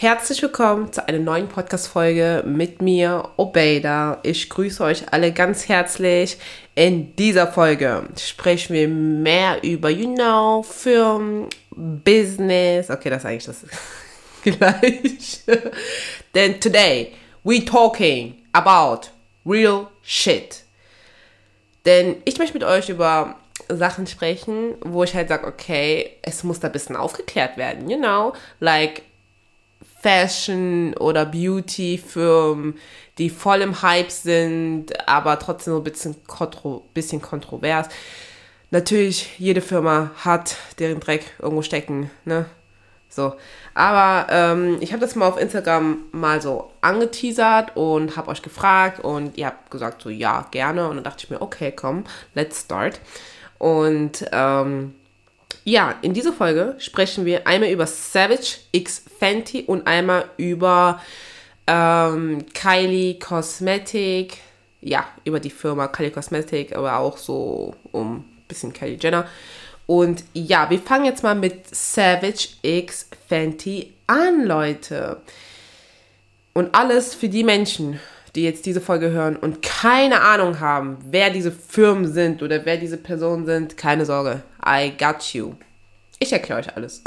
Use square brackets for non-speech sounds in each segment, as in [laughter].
Herzlich willkommen zu einer neuen Podcast-Folge mit mir, Obeida. Ich grüße euch alle ganz herzlich. In dieser Folge sprechen wir mehr über, you know, Film, Business. Okay, das ist eigentlich das [laughs] gleiche. Denn today we talking about real shit. Denn ich möchte mit euch über Sachen sprechen, wo ich halt sage, okay, es muss da ein bisschen aufgeklärt werden, you know, like Fashion oder Beauty-Firmen, die voll im Hype sind, aber trotzdem so ein bisschen, kontro bisschen kontrovers. Natürlich, jede Firma hat deren Dreck irgendwo stecken, ne? So. Aber ähm, ich habe das mal auf Instagram mal so angeteasert und habe euch gefragt und ihr habt gesagt so, ja, gerne. Und dann dachte ich mir, okay, komm, let's start. Und ähm, ja, in dieser Folge sprechen wir einmal über Savage X Fenty und einmal über ähm, Kylie Cosmetic. Ja, über die Firma Kylie Cosmetic, aber auch so um ein bisschen Kylie Jenner. Und ja, wir fangen jetzt mal mit Savage X Fenty an, Leute. Und alles für die Menschen, die jetzt diese Folge hören und keine Ahnung haben, wer diese Firmen sind oder wer diese Personen sind, keine Sorge. I got you. Ich erkläre euch alles.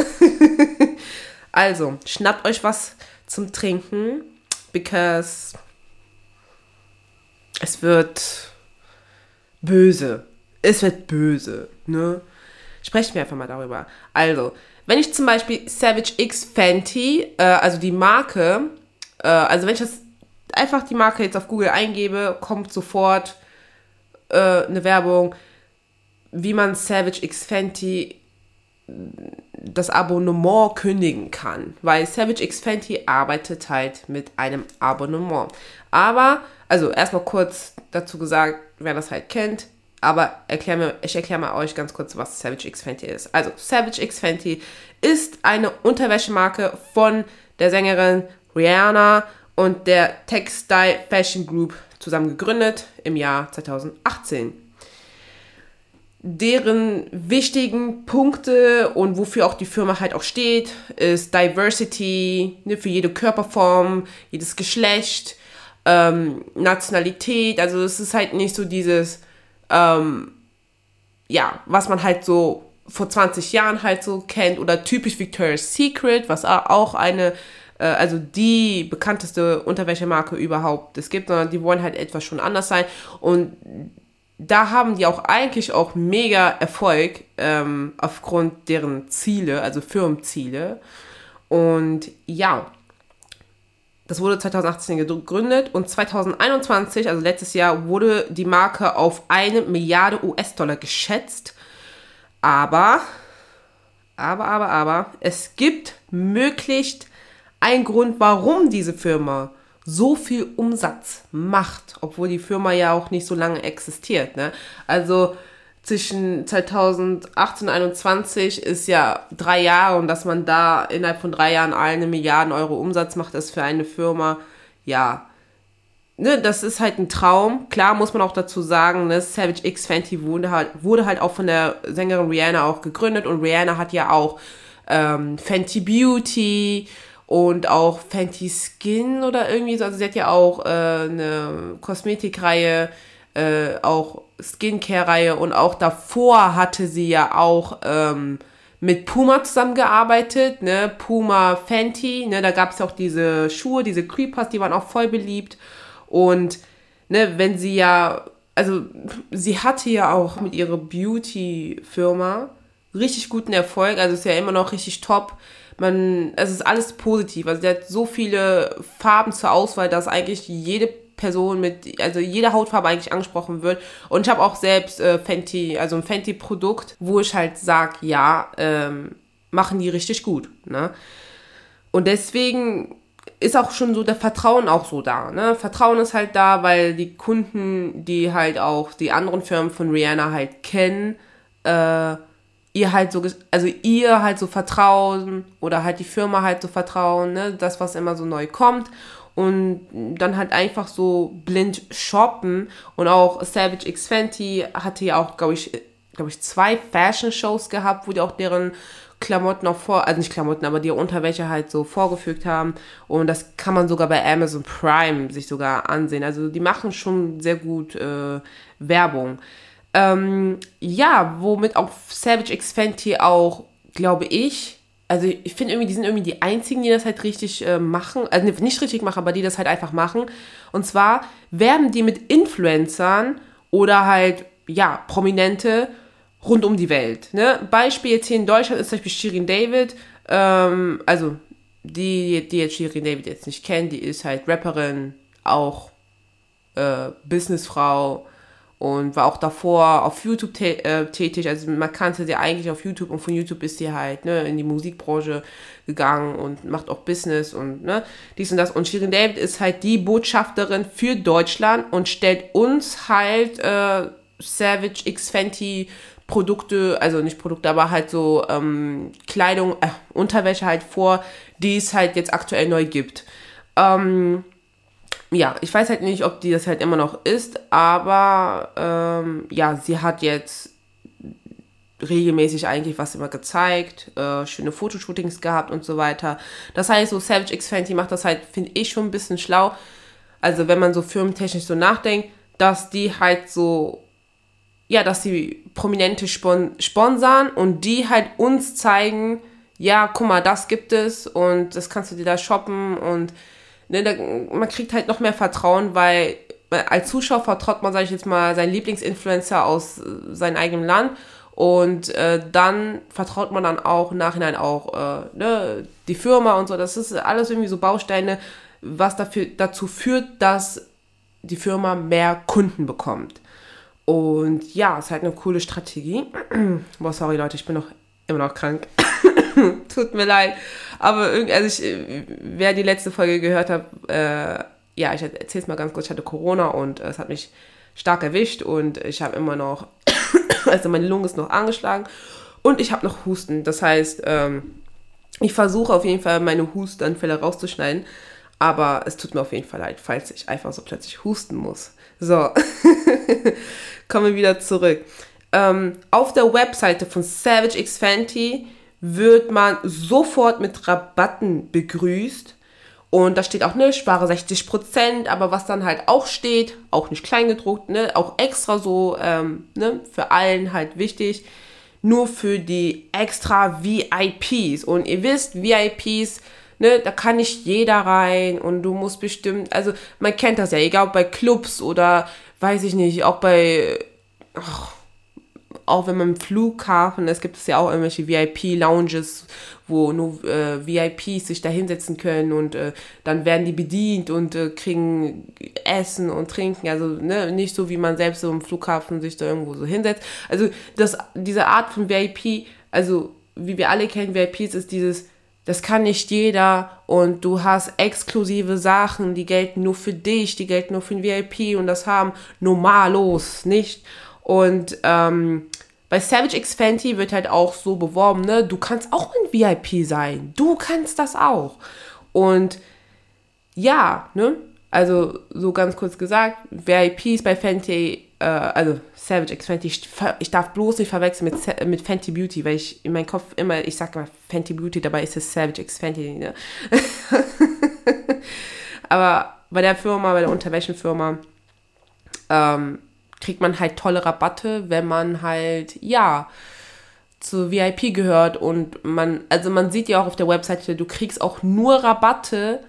[laughs] also, schnappt euch was zum Trinken, because es wird böse. Es wird böse, ne? Sprechen wir einfach mal darüber. Also, wenn ich zum Beispiel Savage X Fenty, äh, also die Marke, äh, also wenn ich das einfach die Marke jetzt auf Google eingebe, kommt sofort äh, eine Werbung, wie man Savage X Fenty das Abonnement kündigen kann, weil Savage X Fenty arbeitet halt mit einem Abonnement. Aber, also erstmal kurz dazu gesagt, wer das halt kennt, aber erklär mir, ich erkläre mal euch ganz kurz, was Savage X Fenty ist. Also, Savage X Fenty ist eine Unterwäschemarke von der Sängerin Rihanna und der Textile Fashion Group zusammen gegründet im Jahr 2018 deren wichtigen Punkte und wofür auch die Firma halt auch steht, ist Diversity ne, für jede Körperform, jedes Geschlecht, ähm, Nationalität. Also es ist halt nicht so dieses, ähm, ja, was man halt so vor 20 Jahren halt so kennt oder typisch Victoria's Secret, was auch eine äh, also die bekannteste Unterwäschemarke überhaupt es gibt, sondern die wollen halt etwas schon anders sein. Und da haben die auch eigentlich auch mega Erfolg ähm, aufgrund deren Ziele, also Firmenziele. Und ja, das wurde 2018 gegründet und 2021, also letztes Jahr, wurde die Marke auf eine Milliarde US-Dollar geschätzt. Aber, aber, aber, aber, es gibt möglichst einen Grund, warum diese Firma so viel Umsatz macht, obwohl die Firma ja auch nicht so lange existiert. Ne? Also zwischen 2018 und 2021 ist ja drei Jahre und dass man da innerhalb von drei Jahren eine Milliarden Euro Umsatz macht, ist für eine Firma, ja, ne, das ist halt ein Traum. Klar muss man auch dazu sagen, ne, Savage X Fenty wurde halt, wurde halt auch von der Sängerin Rihanna auch gegründet und Rihanna hat ja auch ähm, Fenty Beauty und auch Fenty Skin oder irgendwie so. Also sie hat ja auch äh, eine Kosmetikreihe, äh, auch Skincare-Reihe und auch davor hatte sie ja auch ähm, mit Puma zusammengearbeitet, ne? Puma Fenty, ne? Da gab es auch diese Schuhe, diese Creepers, die waren auch voll beliebt. Und ne, wenn sie ja, also sie hatte ja auch mit ihrer Beauty-Firma richtig guten Erfolg, also ist ja immer noch richtig top man, es ist alles positiv. Also der hat so viele Farben zur Auswahl, dass eigentlich jede Person mit, also jede Hautfarbe eigentlich angesprochen wird. Und ich habe auch selbst äh, Fenty, also ein Fenty-Produkt, wo ich halt sage, ja, ähm, machen die richtig gut. Ne? Und deswegen ist auch schon so der Vertrauen auch so da. Ne? Vertrauen ist halt da, weil die Kunden, die halt auch die anderen Firmen von Rihanna halt kennen, äh, ihr halt so, also ihr halt so vertrauen oder halt die Firma halt so vertrauen, ne, das, was immer so neu kommt und dann halt einfach so blind shoppen und auch Savage X Fenty hatte ja auch, glaube ich, glaube ich, zwei Fashion Shows gehabt, wo die auch deren Klamotten auch vor, also nicht Klamotten, aber die Unterwäsche halt so vorgefügt haben. Und das kann man sogar bei Amazon Prime sich sogar ansehen. Also die machen schon sehr gut äh, Werbung. Ähm, ja, womit auch Savage X Fenty auch, glaube ich, also ich finde irgendwie, die sind irgendwie die einzigen, die das halt richtig äh, machen, also nicht richtig machen, aber die das halt einfach machen. Und zwar werben die mit Influencern oder halt, ja, Prominente rund um die Welt. Ne? Beispiel jetzt hier in Deutschland ist zum Beispiel Shirin David, ähm, also die, die jetzt Shirin David jetzt nicht kennen, die ist halt Rapperin, auch äh, Businessfrau und war auch davor auf YouTube äh, tätig. Also man kannte sie eigentlich auf YouTube und von YouTube ist sie halt ne, in die Musikbranche gegangen und macht auch Business und ne, dies und das. Und Shirin David ist halt die Botschafterin für Deutschland und stellt uns halt äh, Savage X Fenty Produkte, also nicht Produkte, aber halt so ähm, Kleidung, äh, Unterwäsche halt vor, die es halt jetzt aktuell neu gibt. Ähm, ja, ich weiß halt nicht, ob die das halt immer noch ist, aber ähm, ja, sie hat jetzt regelmäßig eigentlich was immer gezeigt, äh, schöne Fotoshootings gehabt und so weiter. Das heißt, so Savage X Fenty macht das halt, finde ich, schon ein bisschen schlau. Also wenn man so firmentechnisch so nachdenkt, dass die halt so ja, dass sie Prominente spon sponsern und die halt uns zeigen, ja, guck mal, das gibt es und das kannst du dir da shoppen und ne, da, man kriegt halt noch mehr Vertrauen, weil als Zuschauer vertraut man, sage ich jetzt mal, seinen Lieblingsinfluencer aus äh, seinem eigenen Land und äh, dann vertraut man dann auch Nachhinein auch äh, ne, die Firma und so. Das ist alles irgendwie so Bausteine, was dafür, dazu führt, dass die Firma mehr Kunden bekommt. Und ja, es ist halt eine coole Strategie. [clears throat] Boah, sorry Leute, ich bin noch immer noch krank. Tut mir leid. Aber irgendwie, also ich, wer die letzte Folge gehört hat, äh, ja, ich erzähle es mal ganz kurz, ich hatte Corona und äh, es hat mich stark erwischt und ich habe immer noch, [coughs] also meine Lunge ist noch angeschlagen und ich habe noch Husten. Das heißt, ähm, ich versuche auf jeden Fall meine Hustanfälle rauszuschneiden, aber es tut mir auf jeden Fall leid, falls ich einfach so plötzlich husten muss. So, [laughs] kommen wir wieder zurück. Ähm, auf der Webseite von Savage X Fenty wird man sofort mit Rabatten begrüßt. Und da steht auch, ne, spare 60%, aber was dann halt auch steht, auch nicht kleingedruckt, ne, auch extra so, ähm, ne, für allen halt wichtig, nur für die extra VIPs. Und ihr wisst, VIPs ne, da kann nicht jeder rein und du musst bestimmt, also man kennt das ja, egal ob bei Clubs oder weiß ich nicht, auch bei, oh, auch wenn man im Flughafen, es gibt es ja auch irgendwelche VIP-Lounges, wo nur äh, VIPs sich da hinsetzen können und äh, dann werden die bedient und äh, kriegen Essen und Trinken. Also ne, nicht so, wie man selbst so im Flughafen sich da irgendwo so hinsetzt. Also das, diese Art von VIP, also wie wir alle kennen, VIPs ist dieses, das kann nicht jeder und du hast exklusive Sachen, die gelten nur für dich, die gelten nur für den VIP und das haben normalos nicht. Und ähm, bei Savage X Fenty wird halt auch so beworben, ne, du kannst auch ein VIP sein, du kannst das auch. Und ja, ne, also so ganz kurz gesagt, VIPs bei Fenty äh, also Savage X Fenty, ich, ich, darf bloß nicht verwechseln mit, mit Fenty Beauty, weil ich in meinem Kopf immer, ich sag mal Fenty Beauty, dabei ist es Savage X Fenty. Ne? [laughs] Aber bei der Firma, bei der Unterwäschenfirma, ähm, kriegt man halt tolle Rabatte, wenn man halt, ja, zu VIP gehört und man, also man sieht ja auch auf der Webseite, du kriegst auch nur Rabatte,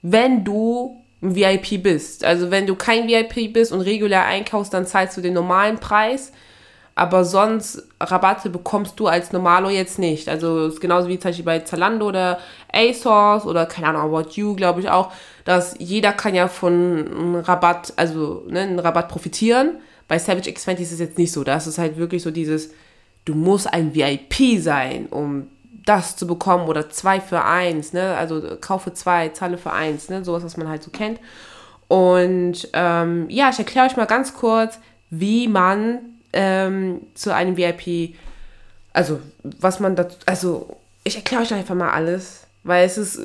wenn du ein VIP bist. Also wenn du kein VIP bist und regulär einkaufst, dann zahlst du den normalen Preis. Aber sonst Rabatte bekommst du als Normalo jetzt nicht. Also ist genauso wie zum Beispiel bei Zalando oder ASOS oder keine Ahnung, About You, glaube ich auch, dass jeder kann ja von einem Rabatt, also ne, einen Rabatt profitieren. Bei Savage X20 ist es jetzt nicht so. Da ist es halt wirklich so dieses, du musst ein VIP sein, um das zu bekommen oder zwei für eins, ne? Also kaufe zwei, zahle für eins, ne? Sowas, was man halt so kennt. Und ähm, ja, ich erkläre euch mal ganz kurz, wie man ähm, zu einem VIP, also was man dazu, also ich erkläre euch einfach mal alles, weil es ist,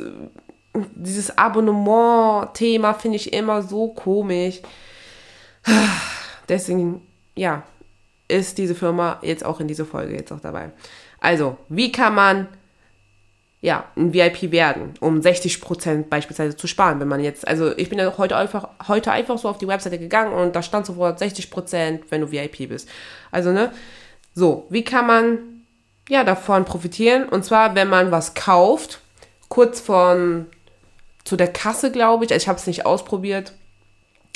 dieses Abonnement-Thema finde ich immer so komisch. Deswegen, ja, ist diese Firma jetzt auch in dieser Folge jetzt auch dabei. Also, wie kann man ja, ein VIP werden, um 60% beispielsweise zu sparen, wenn man jetzt, also ich bin ja heute einfach, heute einfach so auf die Webseite gegangen und da stand sofort 60%, wenn du VIP bist. Also, ne, so, wie kann man, ja, davon profitieren? Und zwar, wenn man was kauft, kurz von, zu der Kasse, glaube ich, also ich habe es nicht ausprobiert,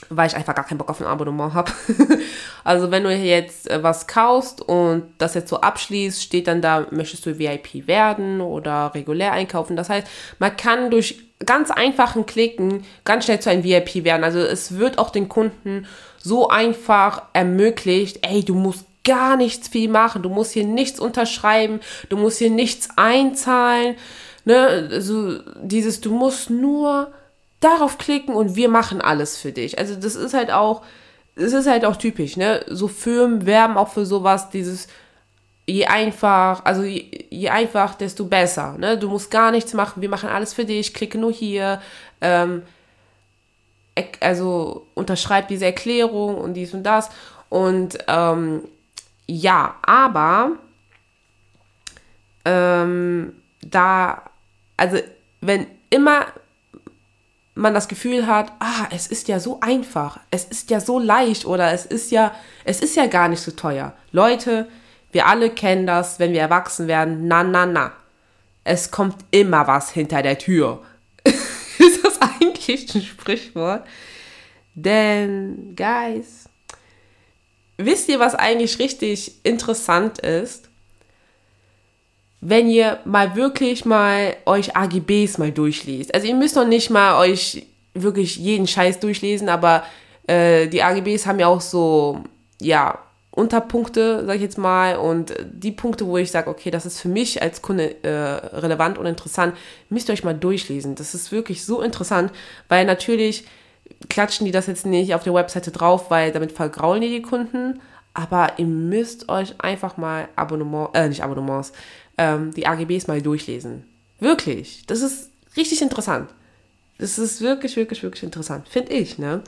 weil ich einfach gar keinen Bock auf ein Abonnement habe. [laughs] also wenn du jetzt äh, was kaufst und das jetzt so abschließt, steht dann da, möchtest du VIP werden oder regulär einkaufen. Das heißt, man kann durch ganz einfachen Klicken ganz schnell zu einem VIP werden. Also es wird auch den Kunden so einfach ermöglicht, ey, du musst gar nichts viel machen, du musst hier nichts unterschreiben, du musst hier nichts einzahlen. Ne? Also dieses, du musst nur darauf klicken und wir machen alles für dich. Also das ist halt auch, es ist halt auch typisch, ne? So Firmen werben auch für sowas, dieses je einfach, also je, je, einfach, desto besser. Ne? Du musst gar nichts machen, wir machen alles für dich, klicke nur hier, ähm, also unterschreib diese Erklärung und dies und das. Und ähm, ja, aber ähm, da, also wenn immer man das Gefühl hat, ah, es ist ja so einfach, es ist ja so leicht oder es ist ja, es ist ja gar nicht so teuer. Leute, wir alle kennen das, wenn wir erwachsen werden, na, na, na. Es kommt immer was hinter der Tür. [laughs] ist das eigentlich ein Sprichwort? Denn, guys, wisst ihr, was eigentlich richtig interessant ist? Wenn ihr mal wirklich mal euch AGBs mal durchliest. Also ihr müsst noch nicht mal euch wirklich jeden Scheiß durchlesen, aber äh, die AGBs haben ja auch so, ja, Unterpunkte, sag ich jetzt mal, und die Punkte, wo ich sage, okay, das ist für mich als Kunde äh, relevant und interessant, müsst ihr euch mal durchlesen. Das ist wirklich so interessant, weil natürlich klatschen die das jetzt nicht auf der Webseite drauf, weil damit vergraulen die die Kunden, aber ihr müsst euch einfach mal Abonnement, äh, nicht Abonnements, ähm, die AGBs mal durchlesen. Wirklich. Das ist richtig interessant. Das ist wirklich, wirklich, wirklich interessant. Finde ich, ne?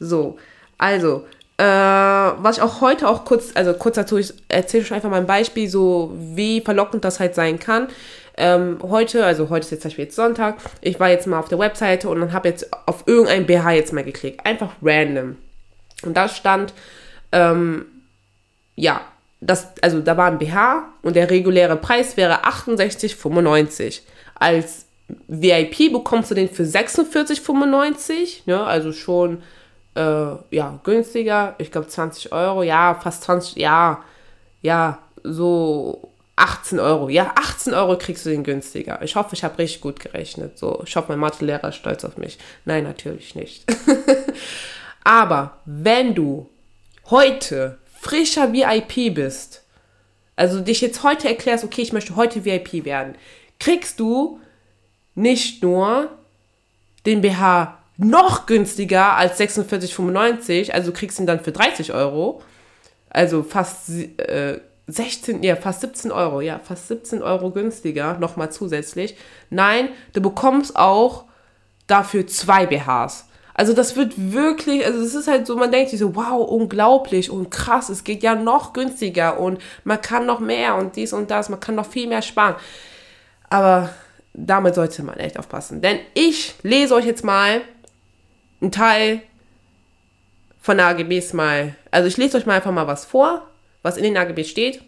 So. Also, äh, was ich auch heute auch kurz, also kurz dazu, ich erzähle schon einfach mal ein Beispiel, so wie verlockend das halt sein kann. Ähm, heute, also heute ist jetzt zum Beispiel jetzt Sonntag, ich war jetzt mal auf der Webseite und dann habe jetzt auf irgendein BH jetzt mal geklickt. Einfach random. Und da stand, ähm, ja, das, also da war ein BH und der reguläre Preis wäre 68,95. Als VIP bekommst du den für 46,95, ne, also schon äh, ja, günstiger. Ich glaube 20 Euro, ja, fast 20, ja, ja, so 18 Euro. Ja, 18 Euro kriegst du den günstiger. Ich hoffe, ich habe richtig gut gerechnet. So, ich hoffe, mein Mathelehrer ist stolz auf mich. Nein, natürlich nicht. [laughs] Aber wenn du heute frischer VIP bist, also dich jetzt heute erklärst, okay, ich möchte heute VIP werden, kriegst du nicht nur den BH noch günstiger als 46,95, also kriegst ihn dann für 30 Euro, also fast äh, 16, ja, fast 17 Euro, ja, fast 17 Euro günstiger, nochmal zusätzlich. Nein, du bekommst auch dafür zwei BHs. Also das wird wirklich, also es ist halt so, man denkt sich so, wow, unglaublich und krass, es geht ja noch günstiger und man kann noch mehr und dies und das, man kann noch viel mehr sparen. Aber damit sollte man echt aufpassen. Denn ich lese euch jetzt mal einen Teil von AGBs mal, also ich lese euch mal einfach mal was vor, was in den AGBs steht.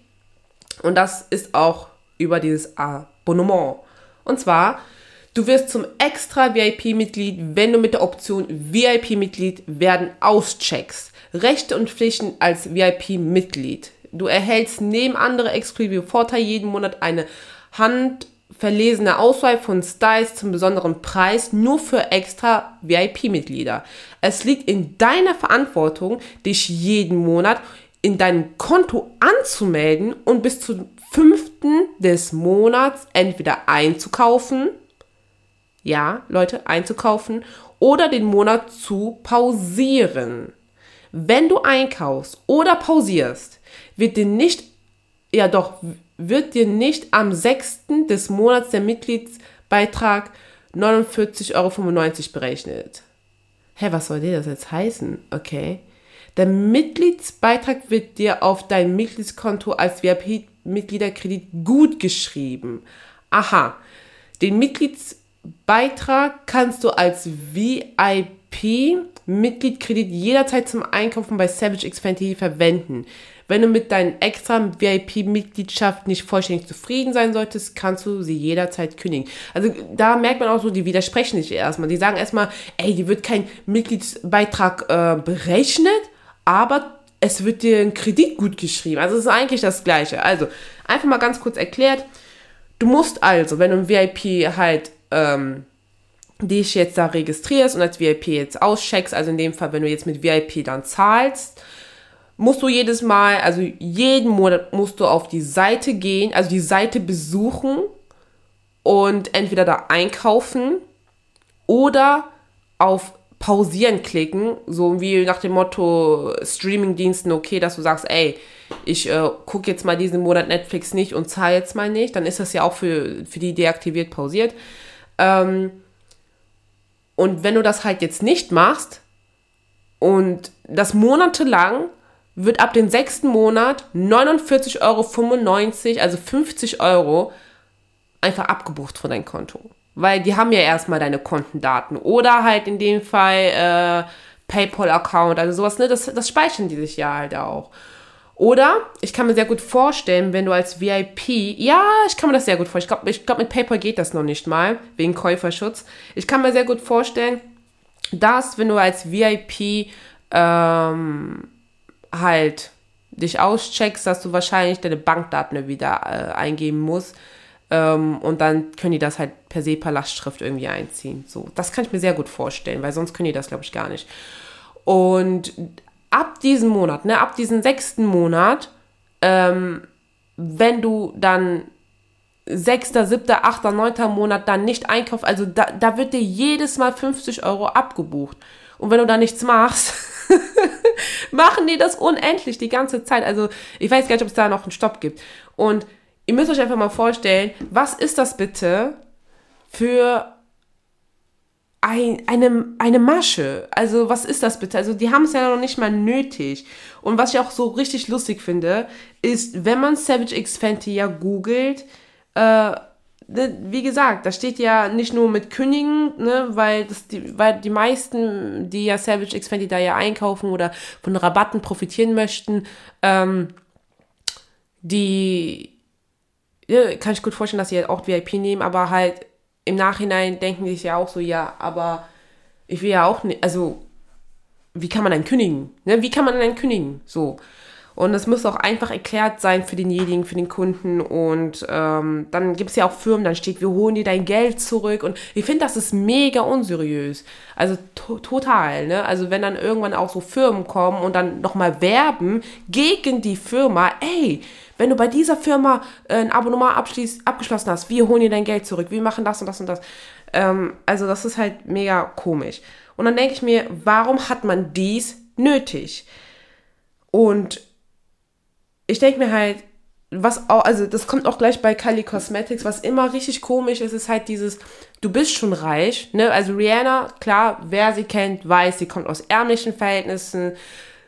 Und das ist auch über dieses Abonnement. Und zwar Du wirst zum extra VIP-Mitglied, wenn du mit der Option VIP-Mitglied werden auscheckst. Rechte und Pflichten als VIP-Mitglied. Du erhältst neben andere exklusive Vorteile jeden Monat eine handverlesene Auswahl von Styles zum besonderen Preis nur für extra VIP-Mitglieder. Es liegt in deiner Verantwortung, dich jeden Monat in deinem Konto anzumelden und bis zum fünften des Monats entweder einzukaufen ja, Leute, einzukaufen oder den Monat zu pausieren. Wenn du einkaufst oder pausierst, wird dir nicht, ja doch, wird dir nicht am 6. des Monats der Mitgliedsbeitrag 49,95 Euro berechnet. Hä, was soll dir das jetzt heißen? Okay. Der Mitgliedsbeitrag wird dir auf dein Mitgliedskonto als VIP VIP-Mitgliederkredit gut geschrieben. Aha, den Mitgliedsbeitrag kannst du als VIP-Mitgliedkredit jederzeit zum Einkaufen bei Savage X Fantasy verwenden. Wenn du mit deinen extra VIP-Mitgliedschaft nicht vollständig zufrieden sein solltest, kannst du sie jederzeit kündigen. Also da merkt man auch so, die widersprechen sich erstmal. Die sagen erstmal, ey, die wird kein Mitgliedsbeitrag äh, berechnet, aber es wird dir ein Kredit gut geschrieben. Also es ist eigentlich das Gleiche. Also einfach mal ganz kurz erklärt. Du musst also, wenn du ein VIP halt ähm, dich jetzt da registrierst und als VIP jetzt auscheckst, also in dem Fall, wenn du jetzt mit VIP dann zahlst, musst du jedes Mal, also jeden Monat musst du auf die Seite gehen, also die Seite besuchen und entweder da einkaufen oder auf pausieren klicken, so wie nach dem Motto Streamingdiensten, okay, dass du sagst, ey, ich äh, gucke jetzt mal diesen Monat Netflix nicht und zahle jetzt mal nicht, dann ist das ja auch für, für die deaktiviert pausiert. Ähm, und wenn du das halt jetzt nicht machst und das monatelang wird ab dem sechsten Monat 49,95 Euro, also 50 Euro, einfach abgebucht von deinem Konto. Weil die haben ja erstmal deine Kontendaten. Oder halt in dem Fall äh, PayPal-Account, also sowas, ne? Das, das speichern die sich ja halt auch. Oder ich kann mir sehr gut vorstellen, wenn du als VIP, ja, ich kann mir das sehr gut vorstellen. Ich glaube, ich glaub, mit PayPal geht das noch nicht mal, wegen Käuferschutz. Ich kann mir sehr gut vorstellen, dass wenn du als VIP ähm, halt dich auscheckst, dass du wahrscheinlich deine Bankdaten wieder äh, eingeben musst. Ähm, und dann können die das halt per se per Lastschrift irgendwie einziehen. So, das kann ich mir sehr gut vorstellen, weil sonst können die das, glaube ich, gar nicht. Und ab diesem Monat, ne, ab diesem sechsten Monat, ähm, wenn du dann sechster, siebter, achter, neunter Monat dann nicht einkaufst, also da, da wird dir jedes Mal 50 Euro abgebucht. Und wenn du da nichts machst, [laughs] machen die das unendlich die ganze Zeit. Also ich weiß gar nicht, ob es da noch einen Stopp gibt. Und ihr müsst euch einfach mal vorstellen, was ist das bitte für ein, eine, eine Masche. Also, was ist das bitte? Also, die haben es ja noch nicht mal nötig. Und was ich auch so richtig lustig finde, ist, wenn man Savage X Fenty ja googelt, äh, wie gesagt, da steht ja nicht nur mit Kündigen, ne, weil, das die, weil die meisten, die ja Savage X Fenty da ja einkaufen oder von Rabatten profitieren möchten, ähm, die ja, kann ich gut vorstellen, dass sie halt auch VIP nehmen, aber halt im Nachhinein denken die sich ja auch so, ja, aber ich will ja auch nicht, also wie kann man dann kündigen? Ne? Wie kann man dann kündigen? So. Und es muss auch einfach erklärt sein für denjenigen, für den Kunden. Und ähm, dann gibt es ja auch Firmen, dann steht, wir holen dir dein Geld zurück. Und ich finde, das ist mega unseriös. Also to total. Ne? Also wenn dann irgendwann auch so Firmen kommen und dann nochmal werben gegen die Firma, ey, wenn du bei dieser Firma äh, ein Abonnement abgeschlossen hast, wir holen dir dein Geld zurück, wir machen das und das und das. Ähm, also das ist halt mega komisch. Und dann denke ich mir, warum hat man dies nötig? Und ich denke mir halt, was auch, also das kommt auch gleich bei Kylie Cosmetics, was immer richtig komisch ist, ist halt dieses, du bist schon reich, ne? Also Rihanna, klar, wer sie kennt, weiß, sie kommt aus ärmlichen Verhältnissen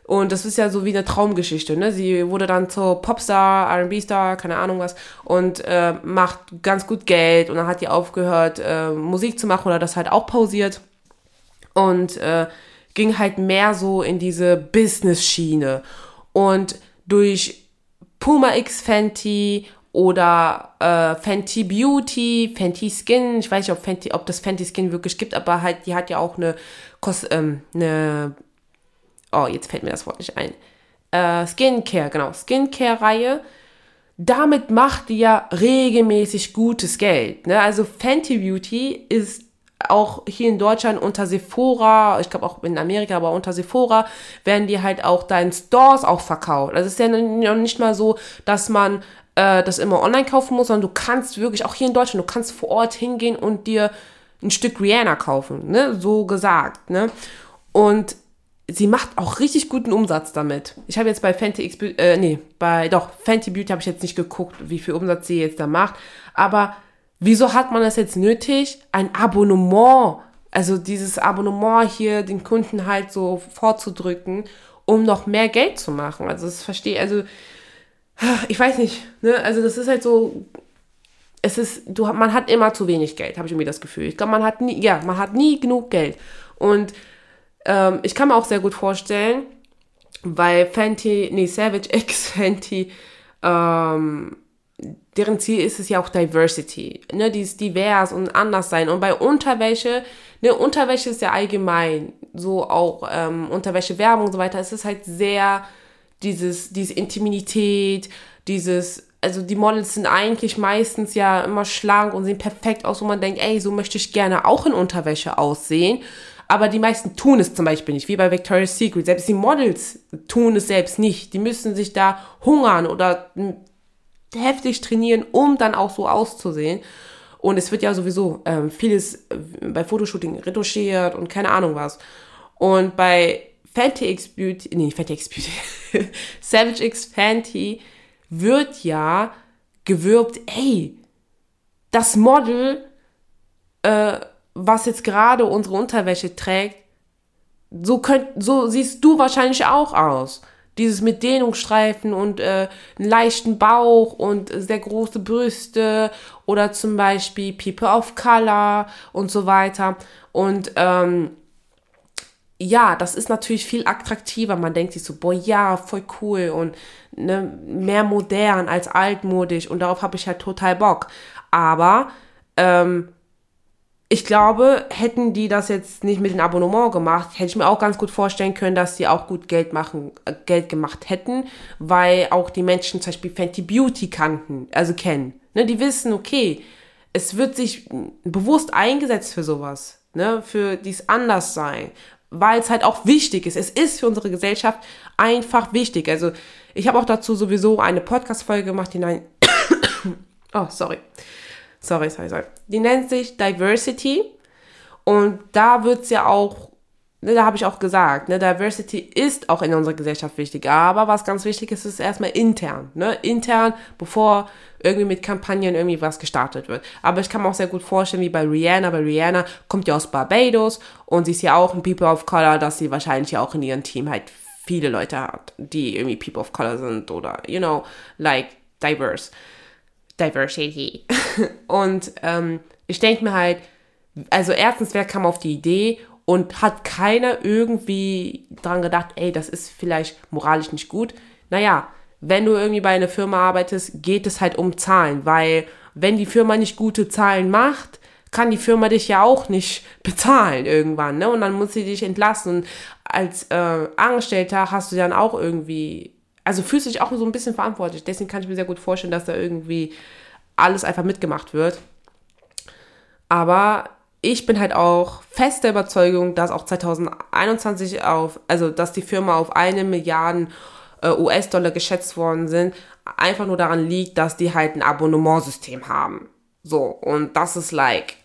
und das ist ja so wie eine Traumgeschichte, ne? Sie wurde dann zur Popstar, R&B-Star, keine Ahnung was und äh, macht ganz gut Geld und dann hat die aufgehört, äh, Musik zu machen oder das halt auch pausiert und äh, ging halt mehr so in diese Business-Schiene und durch Puma X Fenty oder äh, Fenty Beauty, Fenty Skin. Ich weiß nicht, ob, Fenty, ob das Fenty Skin wirklich gibt, aber halt, die hat ja auch eine, Kos ähm, eine oh, jetzt fällt mir das Wort nicht ein. Äh, Skincare, genau, Skincare-Reihe. Damit macht die ja regelmäßig gutes Geld. Ne? Also Fenty Beauty ist auch hier in Deutschland unter Sephora, ich glaube auch in Amerika, aber unter Sephora werden die halt auch da in Stores auch verkauft. Also es ist ja nicht mal so, dass man äh, das immer online kaufen muss, sondern du kannst wirklich, auch hier in Deutschland, du kannst vor Ort hingehen und dir ein Stück Rihanna kaufen, ne? So gesagt, ne? Und sie macht auch richtig guten Umsatz damit. Ich habe jetzt bei Fenty X, äh, nee, bei, doch, Fenty Beauty habe ich jetzt nicht geguckt, wie viel Umsatz sie jetzt da macht, aber Wieso hat man das jetzt nötig? Ein Abonnement, also dieses Abonnement hier den Kunden halt so vorzudrücken, um noch mehr Geld zu machen. Also das verstehe, also ich weiß nicht, ne? Also das ist halt so, es ist, du, man hat immer zu wenig Geld, habe ich irgendwie das Gefühl. Ich glaube, man hat nie, ja, man hat nie genug Geld. Und ähm, ich kann mir auch sehr gut vorstellen, weil Fenty, nee, Savage X [laughs] Fenty, ähm, deren Ziel ist es ja auch Diversity, ne, die ist divers und anders sein. Und bei Unterwäsche, ne, Unterwäsche ist ja allgemein, so auch ähm, Unterwäsche-Werbung und so weiter, es ist halt sehr dieses, diese Intimität, dieses, also die Models sind eigentlich meistens ja immer schlank und sehen perfekt aus, wo man denkt, ey, so möchte ich gerne auch in Unterwäsche aussehen. Aber die meisten tun es zum Beispiel nicht, wie bei Victoria's Secret. Selbst die Models tun es selbst nicht. Die müssen sich da hungern oder heftig trainieren, um dann auch so auszusehen. Und es wird ja sowieso ähm, vieles äh, bei Fotoshooting retuschiert und keine Ahnung was. Und bei Fenty X Beauty, nee, Fenty X Beauty, [laughs] Savage X Fenty wird ja gewirbt, ey, das Model, äh, was jetzt gerade unsere Unterwäsche trägt, so, könnt, so siehst du wahrscheinlich auch aus. Dieses mit Dehnungsstreifen und äh, einen leichten Bauch und sehr große Brüste oder zum Beispiel People of Color und so weiter. Und ähm, ja, das ist natürlich viel attraktiver. Man denkt sich so, boah, ja, voll cool und ne, mehr modern als altmodisch und darauf habe ich halt total Bock. Aber ähm, ich glaube, hätten die das jetzt nicht mit dem Abonnement gemacht, hätte ich mir auch ganz gut vorstellen können, dass sie auch gut Geld machen, äh, Geld gemacht hätten, weil auch die Menschen zum Beispiel Fenty Beauty kannten, also kennen. Ne, die wissen, okay, es wird sich bewusst eingesetzt für sowas, ne, für dies anders sein weil es halt auch wichtig ist. Es ist für unsere Gesellschaft einfach wichtig. Also ich habe auch dazu sowieso eine Podcast-Folge gemacht, die nein, [coughs] oh, sorry. Sorry, sorry, sorry. Die nennt sich Diversity. Und da wird es ja auch, ne, da habe ich auch gesagt, ne, Diversity ist auch in unserer Gesellschaft wichtig. Aber was ganz wichtig ist, ist erstmal intern. Ne? Intern, bevor irgendwie mit Kampagnen irgendwie was gestartet wird. Aber ich kann mir auch sehr gut vorstellen, wie bei Rihanna. Bei Rihanna kommt ja aus Barbados und sie ist ja auch ein People of Color, dass sie wahrscheinlich ja auch in ihrem Team halt viele Leute hat, die irgendwie People of Color sind oder, you know, like diverse. Diversity. [laughs] und ähm, ich denke mir halt, also erstens, wer kam auf die Idee und hat keiner irgendwie dran gedacht, ey, das ist vielleicht moralisch nicht gut. Naja, wenn du irgendwie bei einer Firma arbeitest, geht es halt um Zahlen, weil wenn die Firma nicht gute Zahlen macht, kann die Firma dich ja auch nicht [laughs] bezahlen irgendwann, ne? Und dann muss sie dich entlassen. Und als äh, Angestellter hast du dann auch irgendwie, also fühlst du dich auch so ein bisschen verantwortlich. Deswegen kann ich mir sehr gut vorstellen, dass da irgendwie alles einfach mitgemacht wird. Aber ich bin halt auch fest der Überzeugung, dass auch 2021 auf, also dass die Firma auf eine Milliarden äh, US-Dollar geschätzt worden sind, einfach nur daran liegt, dass die halt ein Abonnementsystem haben. So, und das ist like,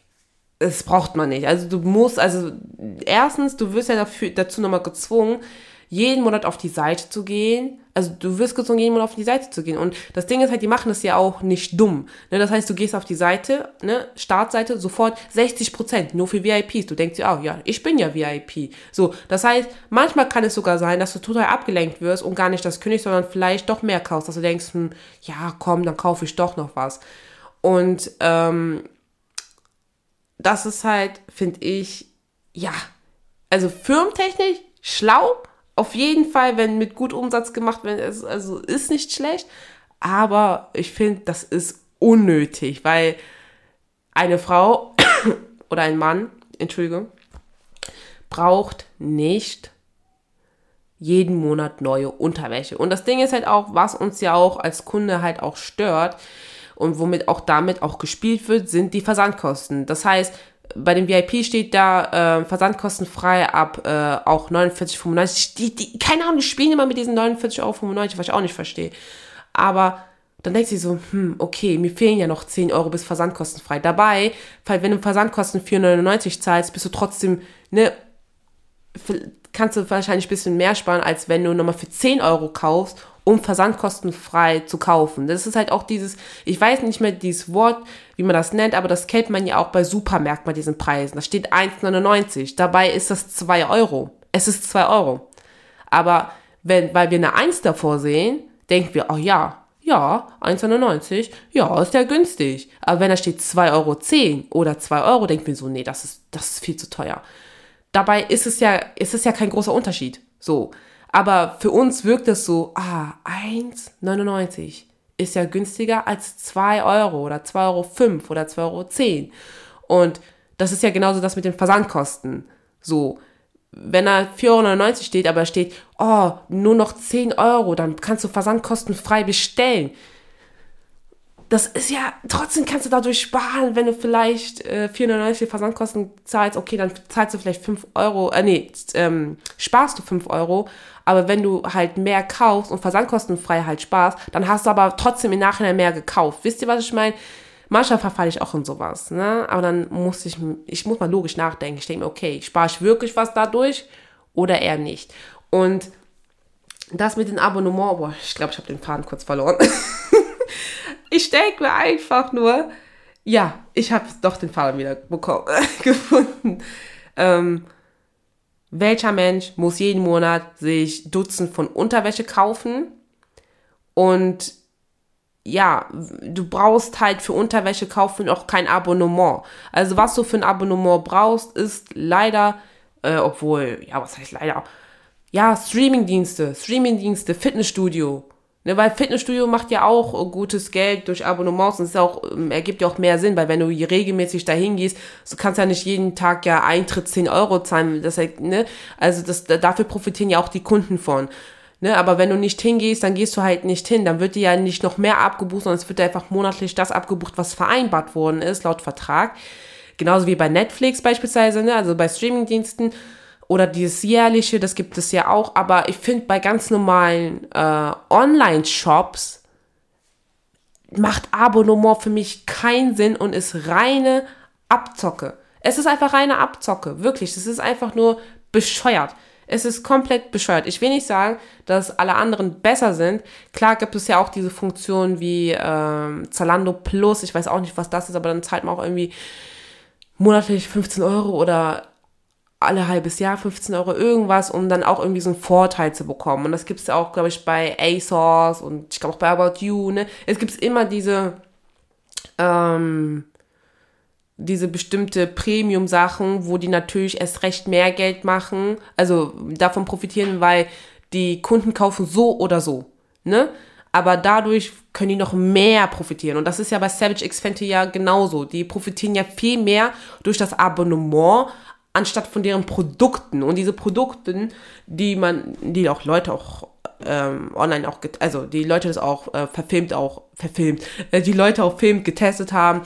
das braucht man nicht. Also du musst, also erstens, du wirst ja dafür, dazu nochmal gezwungen, jeden Monat auf die Seite zu gehen. Also du wirst gezwungen, jeden Monat auf die Seite zu gehen. Und das Ding ist halt, die machen das ja auch nicht dumm. Ne? Das heißt, du gehst auf die Seite, ne, Startseite, sofort 60 Prozent, nur für VIPs. Du denkst dir auch, ja, ich bin ja VIP. So, das heißt, manchmal kann es sogar sein, dass du total abgelenkt wirst und gar nicht das kündigst, sondern vielleicht doch mehr kaufst, dass du denkst, hm, ja, komm, dann kaufe ich doch noch was. Und ähm, das ist halt, finde ich, ja, also firmentechnisch schlau, auf jeden Fall, wenn mit gut Umsatz gemacht wird, also ist nicht schlecht. Aber ich finde, das ist unnötig, weil eine Frau [coughs] oder ein Mann, Entschuldigung, braucht nicht jeden Monat neue Unterwäsche. Und das Ding ist halt auch, was uns ja auch als Kunde halt auch stört und womit auch damit auch gespielt wird, sind die Versandkosten. Das heißt, bei dem VIP steht da äh, versandkostenfrei ab äh, auch 49,95. Die, die, keine Ahnung, die spielen immer mit diesen 49,95 Euro, was ich auch nicht verstehe. Aber dann denkt sie so, hm, okay, mir fehlen ja noch 10 Euro bis versandkostenfrei. Dabei, weil wenn du Versandkosten 4,99 zahlst, bist du trotzdem, ne, kannst du wahrscheinlich ein bisschen mehr sparen, als wenn du nochmal für 10 Euro kaufst um versandkostenfrei zu kaufen. Das ist halt auch dieses, ich weiß nicht mehr dieses Wort, wie man das nennt, aber das kennt man ja auch bei Supermärkten bei diesen Preisen. Da steht 1,99. Dabei ist das 2 Euro. Es ist 2 Euro. Aber wenn, weil wir eine 1 davor sehen, denken wir, oh ja, ja, 1,99, ja, ist ja günstig. Aber wenn da steht 2,10 Euro oder 2 Euro, denkt mir so, nee, das ist, das ist viel zu teuer. Dabei ist es ja, ist es ja kein großer Unterschied. So. Aber für uns wirkt es so, ah, 1,99 ist ja günstiger als 2 Euro oder 2,05 Euro oder 2,10 Euro. Und das ist ja genauso das mit den Versandkosten. So, wenn da 4,99 Euro steht, aber steht, oh, nur noch 10 Euro, dann kannst du versandkostenfrei bestellen. Das ist ja, trotzdem kannst du dadurch sparen, wenn du vielleicht äh, 4,99 Versandkosten zahlst, okay, dann zahlst du vielleicht 5 Euro, äh, nee, ähm, sparst du 5 Euro, aber wenn du halt mehr kaufst und versandkostenfrei halt sparst, dann hast du aber trotzdem im Nachhinein mehr gekauft. Wisst ihr, was ich meine? Manchmal verfalle ich auch in sowas, ne? Aber dann muss ich, ich muss mal logisch nachdenken. Ich denke mir, okay, spare ich wirklich was dadurch oder eher nicht? Und das mit dem Abonnement, boah, ich glaube, ich habe den Faden kurz verloren. [laughs] ich denke mir einfach nur, ja, ich habe doch den Faden wieder bekommen, [laughs] gefunden. Ähm, welcher Mensch muss jeden Monat sich Dutzend von Unterwäsche kaufen und ja, du brauchst halt für Unterwäsche kaufen auch kein Abonnement. Also was du für ein Abonnement brauchst, ist leider, äh, obwohl, ja, was heißt leider? Ja, Streamingdienste, Streamingdienste, Fitnessstudio. Ne, weil Fitnessstudio macht ja auch gutes Geld durch Abonnements und es ist auch, ähm, ergibt ja auch mehr Sinn, weil wenn du regelmäßig dahin gehst, so kannst ja nicht jeden Tag ja Eintritt 10 Euro zahlen. Das ne? Also das, dafür profitieren ja auch die Kunden von. Ne, aber wenn du nicht hingehst, dann gehst du halt nicht hin. Dann wird dir ja nicht noch mehr abgebucht, sondern es wird einfach monatlich das abgebucht, was vereinbart worden ist, laut Vertrag. Genauso wie bei Netflix beispielsweise, ne, also bei Streamingdiensten oder dieses jährliche, das gibt es ja auch. Aber ich finde, bei ganz normalen äh, Online-Shops macht Abonnement für mich keinen Sinn und ist reine Abzocke. Es ist einfach reine Abzocke, wirklich. Es ist einfach nur bescheuert. Es ist komplett bescheuert. Ich will nicht sagen, dass alle anderen besser sind. Klar gibt es ja auch diese Funktion wie ähm, Zalando Plus. Ich weiß auch nicht, was das ist, aber dann zahlt man auch irgendwie monatlich 15 Euro oder alle halbes Jahr 15 Euro irgendwas, um dann auch irgendwie so einen Vorteil zu bekommen. Und das gibt es auch, glaube ich, bei ASOS und ich glaube auch bei About You. Ne? Es gibt immer diese ähm, diese bestimmte Premium-Sachen, wo die natürlich erst recht mehr Geld machen, also davon profitieren, weil die Kunden kaufen so oder so, ne? Aber dadurch können die noch mehr profitieren. Und das ist ja bei Savage X Fenty ja genauso. Die profitieren ja viel mehr durch das Abonnement anstatt von deren Produkten. Und diese Produkten, die man, die auch Leute auch ähm, online auch, also die Leute das auch äh, verfilmt auch, verfilmt, äh, die Leute auch filmt, getestet haben,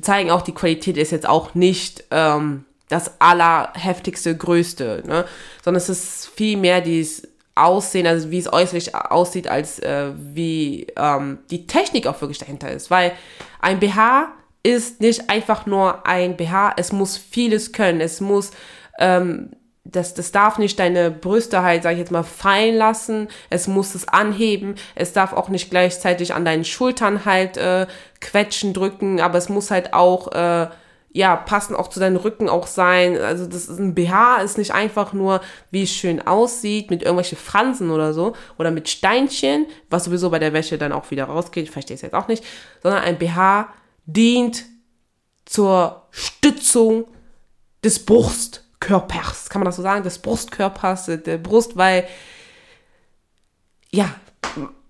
zeigen auch, die Qualität ist jetzt auch nicht ähm, das allerheftigste, größte, ne? sondern es ist viel mehr dieses Aussehen, also wie es äußerlich aussieht, als äh, wie ähm, die Technik auch wirklich dahinter ist. Weil ein BH ist nicht einfach nur ein BH, es muss vieles können, es muss ähm, das, das darf nicht deine Brüste halt, sag ich jetzt mal, fallen lassen. Es muss es anheben. Es darf auch nicht gleichzeitig an deinen Schultern halt äh, quetschen, drücken, aber es muss halt auch, äh, ja, passen auch zu deinem Rücken auch sein. Also das ist ein BH ist nicht einfach nur, wie es schön aussieht, mit irgendwelchen Fransen oder so, oder mit Steinchen, was sowieso bei der Wäsche dann auch wieder rausgeht, ich verstehe es jetzt auch nicht, sondern ein BH dient zur Stützung des Brust Körpers, kann man das so sagen, des Brustkörpers, der Brust, weil, ja,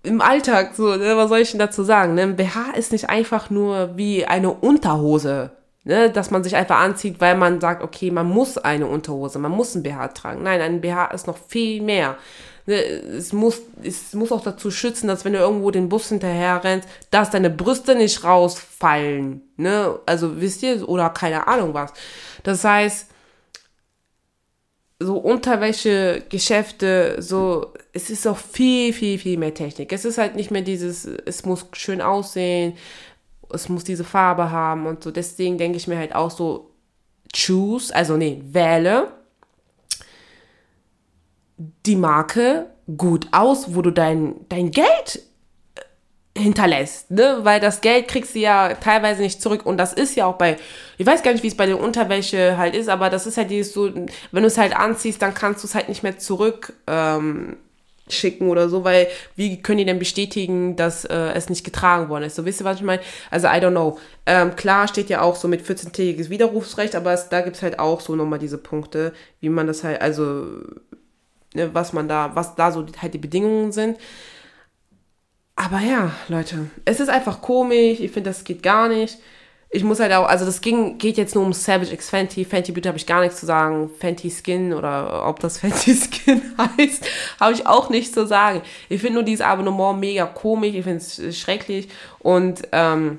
im Alltag, so, ne, was soll ich denn dazu sagen? Ne? Ein BH ist nicht einfach nur wie eine Unterhose, ne, dass man sich einfach anzieht, weil man sagt, okay, man muss eine Unterhose, man muss ein BH tragen. Nein, ein BH ist noch viel mehr. Ne, es, muss, es muss auch dazu schützen, dass wenn du irgendwo den Bus hinterher rennst, dass deine Brüste nicht rausfallen. Ne? Also wisst ihr, oder keine Ahnung was. Das heißt, so Unterwäsche-Geschäfte, so, es ist auch viel, viel, viel mehr Technik. Es ist halt nicht mehr dieses, es muss schön aussehen, es muss diese Farbe haben und so. Deswegen denke ich mir halt auch so, choose, also nee, wähle die Marke gut aus, wo du dein, dein Geld hinterlässt, ne? Weil das Geld kriegst du ja teilweise nicht zurück und das ist ja auch bei, ich weiß gar nicht, wie es bei der Unterwäsche halt ist, aber das ist halt dieses so, wenn du es halt anziehst, dann kannst du es halt nicht mehr zurück, ähm, schicken oder so, weil wie können die denn bestätigen, dass äh, es nicht getragen worden ist? So, wisst ihr, was ich meine? Also, I don't know. Ähm, klar steht ja auch so mit 14-tägiges Widerrufsrecht, aber es, da gibt es halt auch so nochmal diese Punkte, wie man das halt, also, ne, was man da, was da so halt die Bedingungen sind. Aber ja, Leute, es ist einfach komisch. Ich finde, das geht gar nicht ich muss halt auch, also das ging, geht jetzt nur um Savage X Fenty. Fenty Beauty habe ich gar nichts zu sagen. Fenty Skin oder ob das [laughs] Fenty Skin heißt, habe ich auch nichts zu sagen. Ich finde nur dieses Abonnement mega komisch. Ich finde es schrecklich. Und ähm,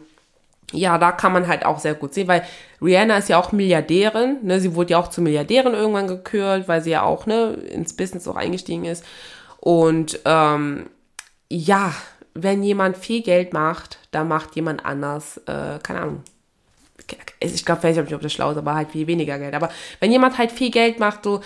ja, da kann man halt auch sehr gut sehen, weil Rihanna ist ja auch Milliardärin. Ne? Sie wurde ja auch zur Milliardärin irgendwann gekürt, weil sie ja auch ne, ins Business auch eingestiegen ist. Und ähm, ja, wenn jemand viel Geld macht, dann macht jemand anders, äh, keine Ahnung, ich glaube, vielleicht habe ich ob das schlau ist, aber halt viel weniger Geld. Aber wenn jemand halt viel Geld macht, so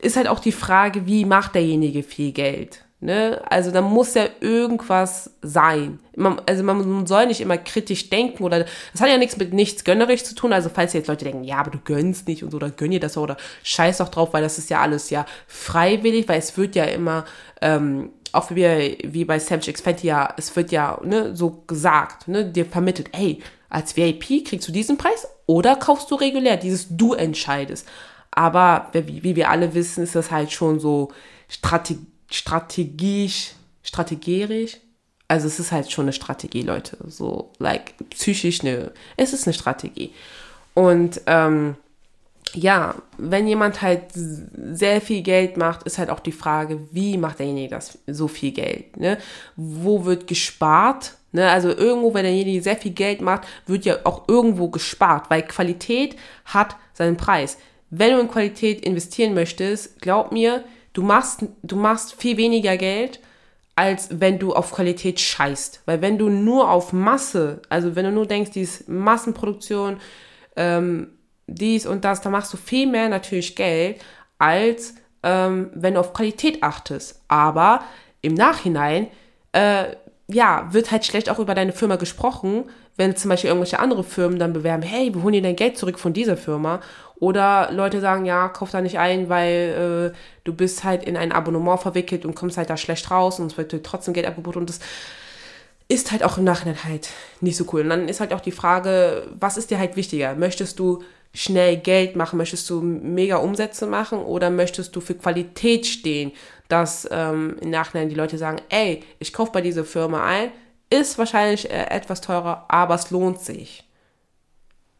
ist halt auch die Frage, wie macht derjenige viel Geld? Ne? Also da muss ja irgendwas sein. Man, also man soll nicht immer kritisch denken oder das hat ja nichts mit nichts gönnerisch zu tun. Also falls jetzt Leute denken, ja, aber du gönnst nicht und so, oder gönn dir das oder scheiß doch drauf, weil das ist ja alles ja freiwillig, weil es wird ja immer ähm, auch wie, wie bei Sam X Fenty ja, es wird ja ne, so gesagt, ne, dir vermittelt, ey, als VIP kriegst du diesen Preis oder kaufst du regulär, dieses du entscheidest. Aber wie, wie wir alle wissen, ist das halt schon so strate strategisch, strategisch. Also es ist halt schon eine Strategie, Leute. So, like, psychisch eine, es ist eine Strategie. Und ähm, ja, wenn jemand halt sehr viel Geld macht, ist halt auch die Frage, wie macht derjenige das so viel Geld? Ne? Wo wird gespart? Ne? Also irgendwo, wenn derjenige sehr viel Geld macht, wird ja auch irgendwo gespart, weil Qualität hat seinen Preis. Wenn du in Qualität investieren möchtest, glaub mir, du machst, du machst viel weniger Geld, als wenn du auf Qualität scheißt. Weil wenn du nur auf Masse, also wenn du nur denkst, dies Massenproduktion, ähm, dies und das, da machst du viel mehr natürlich Geld, als ähm, wenn du auf Qualität achtest. Aber im Nachhinein, äh, ja, wird halt schlecht auch über deine Firma gesprochen, wenn zum Beispiel irgendwelche andere Firmen dann bewerben, hey, wir holen dir dein Geld zurück von dieser Firma. Oder Leute sagen, ja, kauf da nicht ein, weil äh, du bist halt in ein Abonnement verwickelt und kommst halt da schlecht raus und es wird dir trotzdem Geld abgeboten und das ist halt auch im Nachhinein halt nicht so cool. Und dann ist halt auch die Frage, was ist dir halt wichtiger? Möchtest du schnell Geld machen? Möchtest du mega Umsätze machen oder möchtest du für Qualität stehen? Dass ähm, im Nachhinein die Leute sagen, ey, ich kaufe bei dieser Firma ein, ist wahrscheinlich äh, etwas teurer, aber es lohnt sich.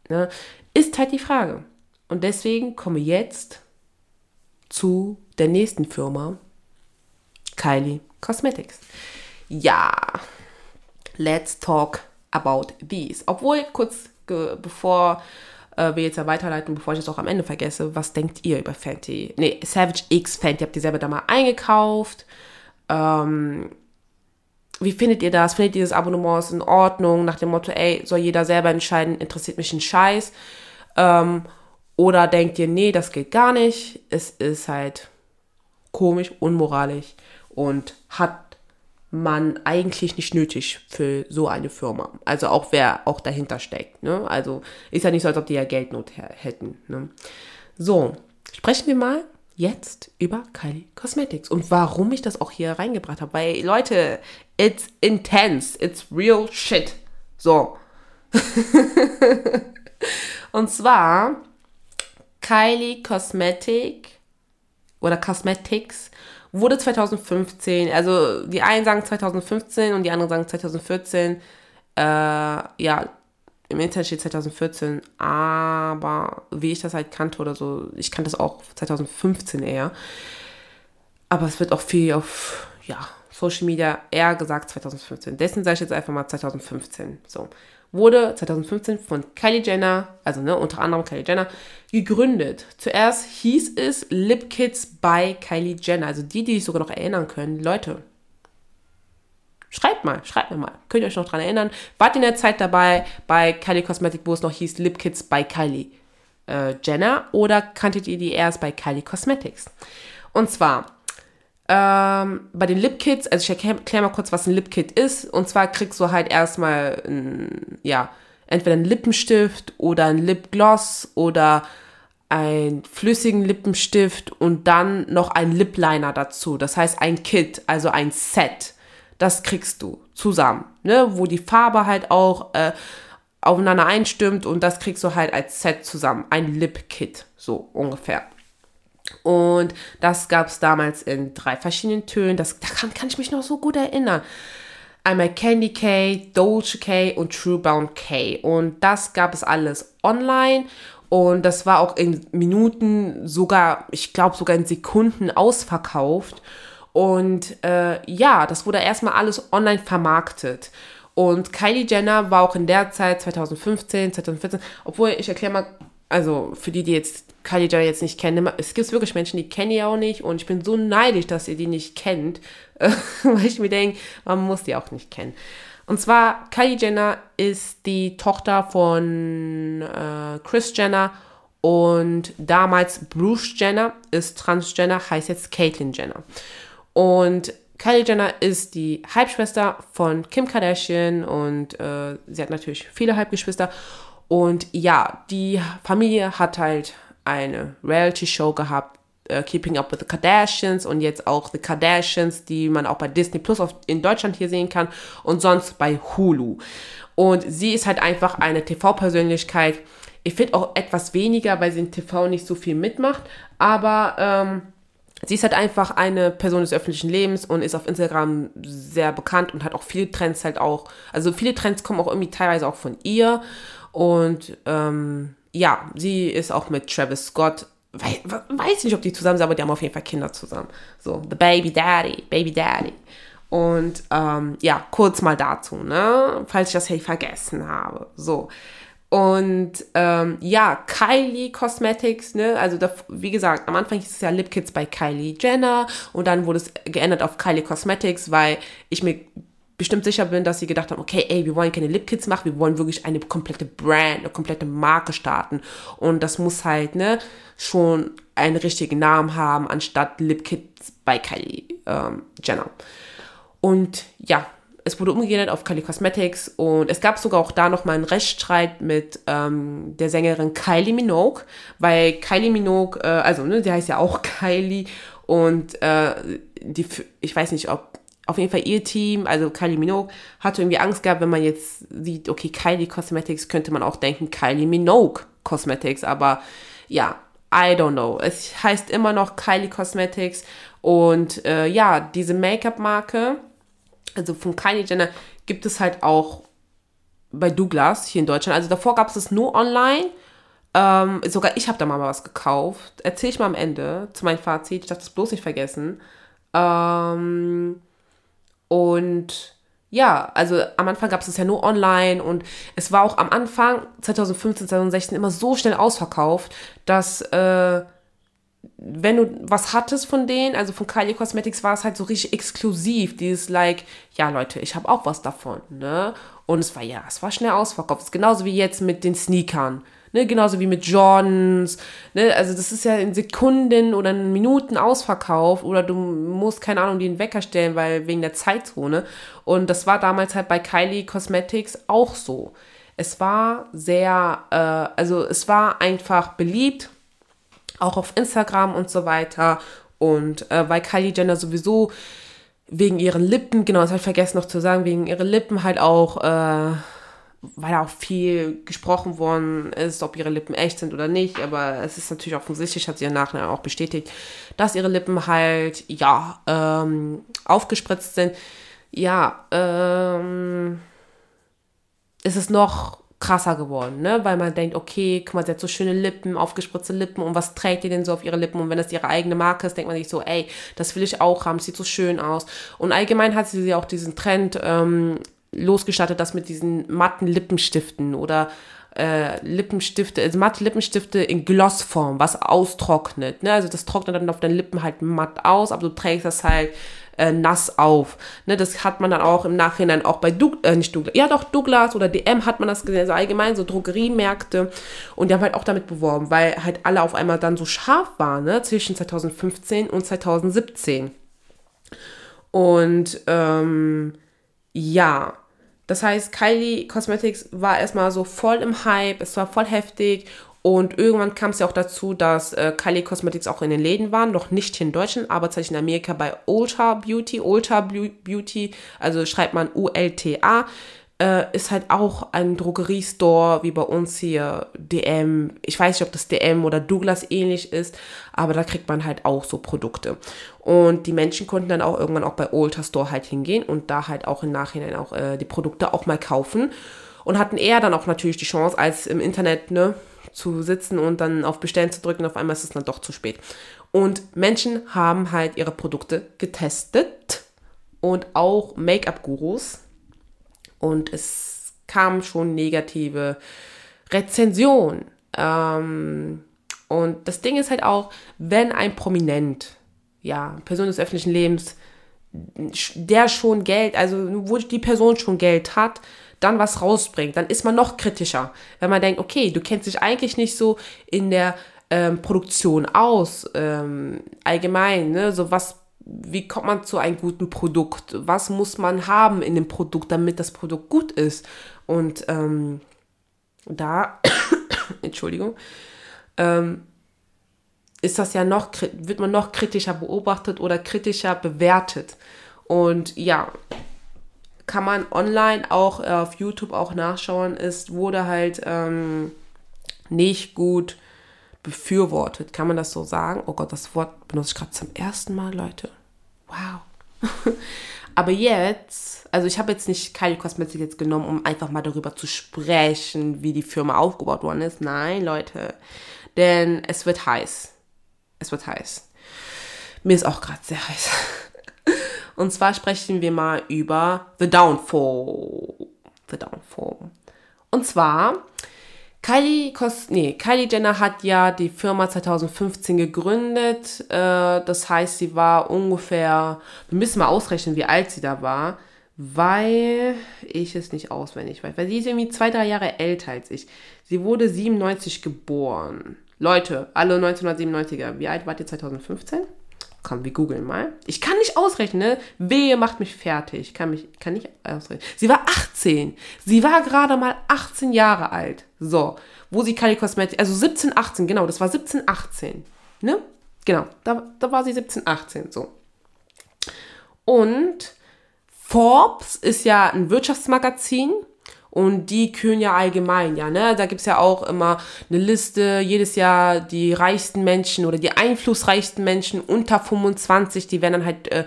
Ne? Ist halt die Frage. Und deswegen komme jetzt zu der nächsten Firma, Kylie Cosmetics. Ja, let's talk about these. Obwohl, kurz bevor äh, will jetzt ja weiterleiten, bevor ich es auch am Ende vergesse. Was denkt ihr über Fenty? Ne, Savage X Fenty, habt ihr selber da mal eingekauft? Ähm, wie findet ihr das? Findet ihr das Abonnement in Ordnung? Nach dem Motto, ey, soll jeder selber entscheiden, interessiert mich ein Scheiß? Ähm, oder denkt ihr, nee, das geht gar nicht. Es ist halt komisch, unmoralisch und hat man eigentlich nicht nötig für so eine Firma. Also auch wer auch dahinter steckt. Ne? Also ist ja nicht so, als ob die ja Geldnot hätten. Ne? So, sprechen wir mal jetzt über Kylie Cosmetics und warum ich das auch hier reingebracht habe. Weil Leute, it's intense, it's real shit. So. [laughs] und zwar Kylie Cosmetic oder Cosmetics wurde 2015, also die einen sagen 2015 und die anderen sagen 2014. Äh, ja, im Internet steht 2014, aber wie ich das halt kannte oder so, ich kannte das auch 2015 eher. Aber es wird auch viel auf, ja, Social Media eher gesagt 2015. Dessen sage ich jetzt einfach mal 2015. So wurde 2015 von Kylie Jenner, also ne, unter anderem Kylie Jenner, gegründet. Zuerst hieß es Lip Kids by Kylie Jenner. Also die, die sich sogar noch erinnern können. Leute, schreibt mal, schreibt mir mal. Könnt ihr euch noch dran erinnern? Wart in der Zeit dabei bei Kylie Cosmetic, wo es noch hieß Lip Kids by Kylie äh, Jenner? Oder kanntet ihr die erst bei Kylie Cosmetics? Und zwar ähm, bei den Lip Kits, also ich erkläre mal kurz, was ein Lip Kit ist. Und zwar kriegst du halt erstmal, ein, ja, entweder einen Lippenstift oder ein Lipgloss oder einen flüssigen Lippenstift und dann noch ein Lip Liner dazu. Das heißt ein Kit, also ein Set. Das kriegst du zusammen, ne? wo die Farbe halt auch äh, aufeinander einstimmt und das kriegst du halt als Set zusammen. Ein Lip Kit, so ungefähr. Und das gab es damals in drei verschiedenen Tönen. Das, daran kann ich mich noch so gut erinnern. Einmal Candy K, Dolce K und True Bound K. Und das gab es alles online. Und das war auch in Minuten, sogar, ich glaube sogar in Sekunden ausverkauft. Und äh, ja, das wurde erstmal alles online vermarktet. Und Kylie Jenner war auch in der Zeit, 2015, 2014, obwohl ich erkläre mal, also für die, die jetzt Jenner jetzt nicht kennen, es gibt wirklich Menschen, die kennen die auch nicht und ich bin so neidisch, dass ihr die nicht kennt, [laughs] weil ich mir denke, man muss die auch nicht kennen. Und zwar, Kylie Jenner ist die Tochter von äh, Chris Jenner und damals Bruce Jenner ist Transgender, heißt jetzt Caitlyn Jenner. Und Kylie Jenner ist die Halbschwester von Kim Kardashian und äh, sie hat natürlich viele Halbgeschwister. Und ja, die Familie hat halt eine Reality-Show gehabt, uh, Keeping Up with the Kardashians und jetzt auch The Kardashians, die man auch bei Disney Plus auf, in Deutschland hier sehen kann und sonst bei Hulu. Und sie ist halt einfach eine TV-Persönlichkeit. Ich finde auch etwas weniger, weil sie in TV nicht so viel mitmacht, aber ähm, sie ist halt einfach eine Person des öffentlichen Lebens und ist auf Instagram sehr bekannt und hat auch viele Trends halt auch, also viele Trends kommen auch irgendwie teilweise auch von ihr und ähm, ja, sie ist auch mit Travis Scott. Weiß, weiß nicht, ob die zusammen sind, aber die haben auf jeden Fall Kinder zusammen. So, The Baby Daddy, Baby Daddy. Und ähm, ja, kurz mal dazu, ne? Falls ich das hey vergessen habe. So. Und ähm, ja, Kylie Cosmetics, ne? Also da, wie gesagt, am Anfang hieß es ja Lip Kits bei Kylie Jenner und dann wurde es geändert auf Kylie Cosmetics, weil ich mir bestimmt sicher bin, dass sie gedacht haben, okay, ey, wir wollen keine Lipkits machen, wir wollen wirklich eine komplette Brand, eine komplette Marke starten. Und das muss halt, ne, schon einen richtigen Namen haben, anstatt Lipkits bei Kylie ähm, Jenner. Und ja, es wurde umgeändert auf Kylie Cosmetics und es gab sogar auch da nochmal einen Rechtsstreit mit ähm, der Sängerin Kylie Minogue, weil Kylie Minogue, äh, also ne, die heißt ja auch [laughs] Kylie und äh, die, ich weiß nicht, ob auf jeden Fall ihr Team, also Kylie Minogue, hatte irgendwie Angst gehabt, wenn man jetzt sieht, okay, Kylie Cosmetics, könnte man auch denken, Kylie Minogue Cosmetics, aber ja, I don't know. Es heißt immer noch Kylie Cosmetics und äh, ja, diese Make-up-Marke, also von Kylie Jenner, gibt es halt auch bei Douglas hier in Deutschland. Also davor gab es es nur online. Ähm, sogar ich habe da mal was gekauft. Erzähle ich mal am Ende zu meinem Fazit. Ich darf das bloß nicht vergessen. Ähm, und ja, also am Anfang gab es es ja nur online und es war auch am Anfang 2015, 2016 immer so schnell ausverkauft, dass äh, wenn du was hattest von denen, also von Kylie Cosmetics, war es halt so richtig exklusiv. Dieses like, ja Leute, ich habe auch was davon, ne? Und es war ja, es war schnell ausverkauft. Genauso wie jetzt mit den Sneakern. Ne, genauso wie mit Jordans. Ne, also das ist ja in Sekunden oder in Minuten ausverkauft oder du musst, keine Ahnung, den Wecker stellen, weil wegen der Zeitzone. Und das war damals halt bei Kylie Cosmetics auch so. Es war sehr, äh, also es war einfach beliebt, auch auf Instagram und so weiter. Und äh, weil Kylie Jenner sowieso wegen ihren Lippen, genau, das habe ich vergessen noch zu sagen, wegen ihren Lippen halt auch äh, weil auch viel gesprochen worden ist, ob ihre Lippen echt sind oder nicht, aber es ist natürlich offensichtlich, hat sie ja nachher auch bestätigt, dass ihre Lippen halt, ja, ähm, aufgespritzt sind. Ja, ähm, ist es noch krasser geworden, ne? Weil man denkt, okay, guck mal, sie hat so schöne Lippen, aufgespritzte Lippen und was trägt die denn so auf ihre Lippen? Und wenn das ihre eigene Marke ist, denkt man sich so, ey, das will ich auch haben, sieht so schön aus. Und allgemein hat sie auch diesen Trend ähm, losgestattet, das mit diesen matten Lippenstiften oder äh, Lippenstifte, also matte Lippenstifte in Glossform, was austrocknet. Ne? Also das trocknet dann auf deinen Lippen halt matt aus, aber du trägst das halt äh, nass auf. Ne? Das hat man dann auch im Nachhinein auch bei Doug äh, nicht Douglas, ja doch Douglas oder DM hat man das gesehen, also allgemein so Drogeriemärkte und die haben halt auch damit beworben, weil halt alle auf einmal dann so scharf waren, ne? zwischen 2015 und 2017. Und ähm, ja, das heißt, Kylie Cosmetics war erstmal so voll im Hype, es war voll heftig Und irgendwann kam es ja auch dazu, dass äh, Kylie Cosmetics auch in den Läden waren, noch nicht in Deutschland, aber tatsächlich in Amerika bei Ultra Beauty. Ultra Beauty, also schreibt man U-L-T-A, äh, ist halt auch ein Drogeriestore wie bei uns hier DM. Ich weiß nicht, ob das DM oder Douglas ähnlich ist, aber da kriegt man halt auch so Produkte. Und die Menschen konnten dann auch irgendwann auch bei Ultra Store halt hingehen und da halt auch im Nachhinein auch äh, die Produkte auch mal kaufen und hatten eher dann auch natürlich die Chance, als im Internet, ne, zu sitzen und dann auf Bestellen zu drücken, auf einmal ist es dann doch zu spät. Und Menschen haben halt ihre Produkte getestet und auch Make-up-Gurus. Und es kamen schon negative Rezensionen. Ähm, und das Ding ist halt auch, wenn ein Prominent, ja, Person des öffentlichen Lebens, der schon Geld, also wo die Person schon Geld hat, dann was rausbringt, dann ist man noch kritischer. Wenn man denkt, okay, du kennst dich eigentlich nicht so in der ähm, Produktion aus, ähm, allgemein, ne? so was, wie kommt man zu einem guten Produkt? Was muss man haben in dem Produkt, damit das Produkt gut ist? Und ähm, da, [coughs] Entschuldigung, ähm, ist das ja noch, wird man noch kritischer beobachtet oder kritischer bewertet. Und ja, kann man online auch äh, auf YouTube auch nachschauen, ist, wurde halt ähm, nicht gut befürwortet. Kann man das so sagen? Oh Gott, das Wort benutze ich gerade zum ersten Mal, Leute. Wow. [laughs] Aber jetzt, also ich habe jetzt nicht Kylie Cosmetics jetzt genommen, um einfach mal darüber zu sprechen, wie die Firma aufgebaut worden ist. Nein, Leute. Denn es wird heiß. Es wird heiß. Mir ist auch gerade sehr heiß. [laughs] Und zwar sprechen wir mal über The Downfall. The Downfall. Und zwar, Kylie, Kos nee, Kylie Jenner hat ja die Firma 2015 gegründet. Äh, das heißt, sie war ungefähr, wir müssen mal ausrechnen, wie alt sie da war, weil ich es nicht auswendig weiß. Weil sie ist irgendwie zwei, drei Jahre älter als ich. Sie wurde 97 geboren. Leute, alle 1997er, wie alt wart ihr 2015? Komm, wir googeln mal. Ich kann nicht ausrechnen, ne? Wehe macht mich fertig. Kann mich, kann nicht ausrechnen. Sie war 18. Sie war gerade mal 18 Jahre alt. So. Wo sie Kylie Cosmetics, also 17, 18, genau, das war 17, 18. Ne? Genau, da, da war sie 17, 18, so. Und Forbes ist ja ein Wirtschaftsmagazin und die kühlen ja allgemein, ja, ne? Da gibt's ja auch immer eine Liste, jedes Jahr die reichsten Menschen oder die einflussreichsten Menschen unter 25, die werden dann halt äh,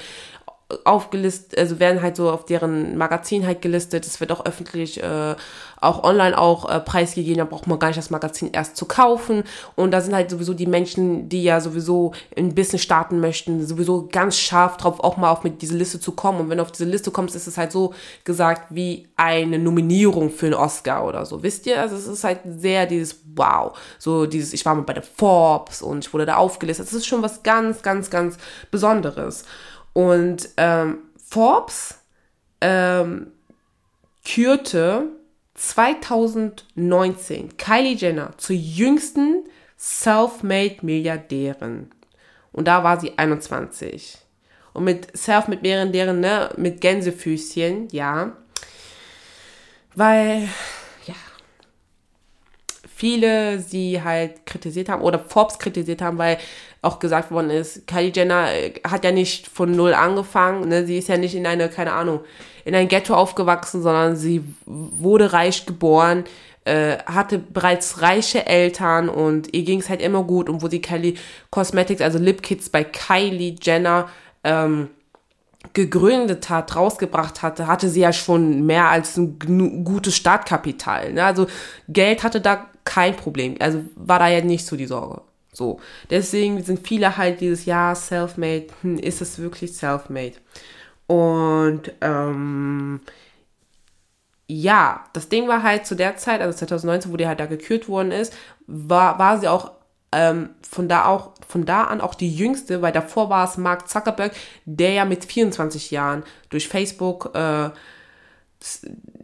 aufgelistet, also werden halt so auf deren Magazin halt gelistet. Es wird auch öffentlich, äh, auch online auch äh, preisgegeben. Da braucht man gar nicht das Magazin erst zu kaufen. Und da sind halt sowieso die Menschen, die ja sowieso ein Business starten möchten, sowieso ganz scharf drauf, auch mal auf mit dieser Liste zu kommen. Und wenn du auf diese Liste kommst, ist es halt so gesagt wie eine Nominierung für einen Oscar oder so. Wisst ihr? Also es ist halt sehr dieses Wow. So dieses, ich war mal bei der Forbes und ich wurde da aufgelistet. Das ist schon was ganz, ganz, ganz Besonderes. Und ähm, Forbes ähm, kürte 2019 Kylie Jenner zur jüngsten Self-Made Milliardärin. Und da war sie 21. Und mit Self-Made Milliardärin, ne, mit Gänsefüßchen, ja. Weil viele sie halt kritisiert haben oder Forbes kritisiert haben, weil auch gesagt worden ist, Kylie Jenner äh, hat ja nicht von null angefangen, ne? sie ist ja nicht in eine, keine Ahnung, in ein Ghetto aufgewachsen, sondern sie wurde reich geboren, äh, hatte bereits reiche Eltern und ihr ging es halt immer gut und wo sie Kylie Cosmetics, also Lip Kits bei Kylie Jenner ähm, gegründet hat, rausgebracht hatte, hatte sie ja schon mehr als ein gutes Startkapital. Ne? Also Geld hatte da kein Problem. Also war da ja nicht so die Sorge. So. Deswegen sind viele halt dieses Jahr self-made. Hm, ist es wirklich self-made? Und ähm, ja, das Ding war halt zu der Zeit, also 2019, wo die halt da gekürt worden ist, war, war sie auch ähm, von da auch von da an auch die jüngste, weil davor war es Mark Zuckerberg, der ja mit 24 Jahren durch Facebook äh,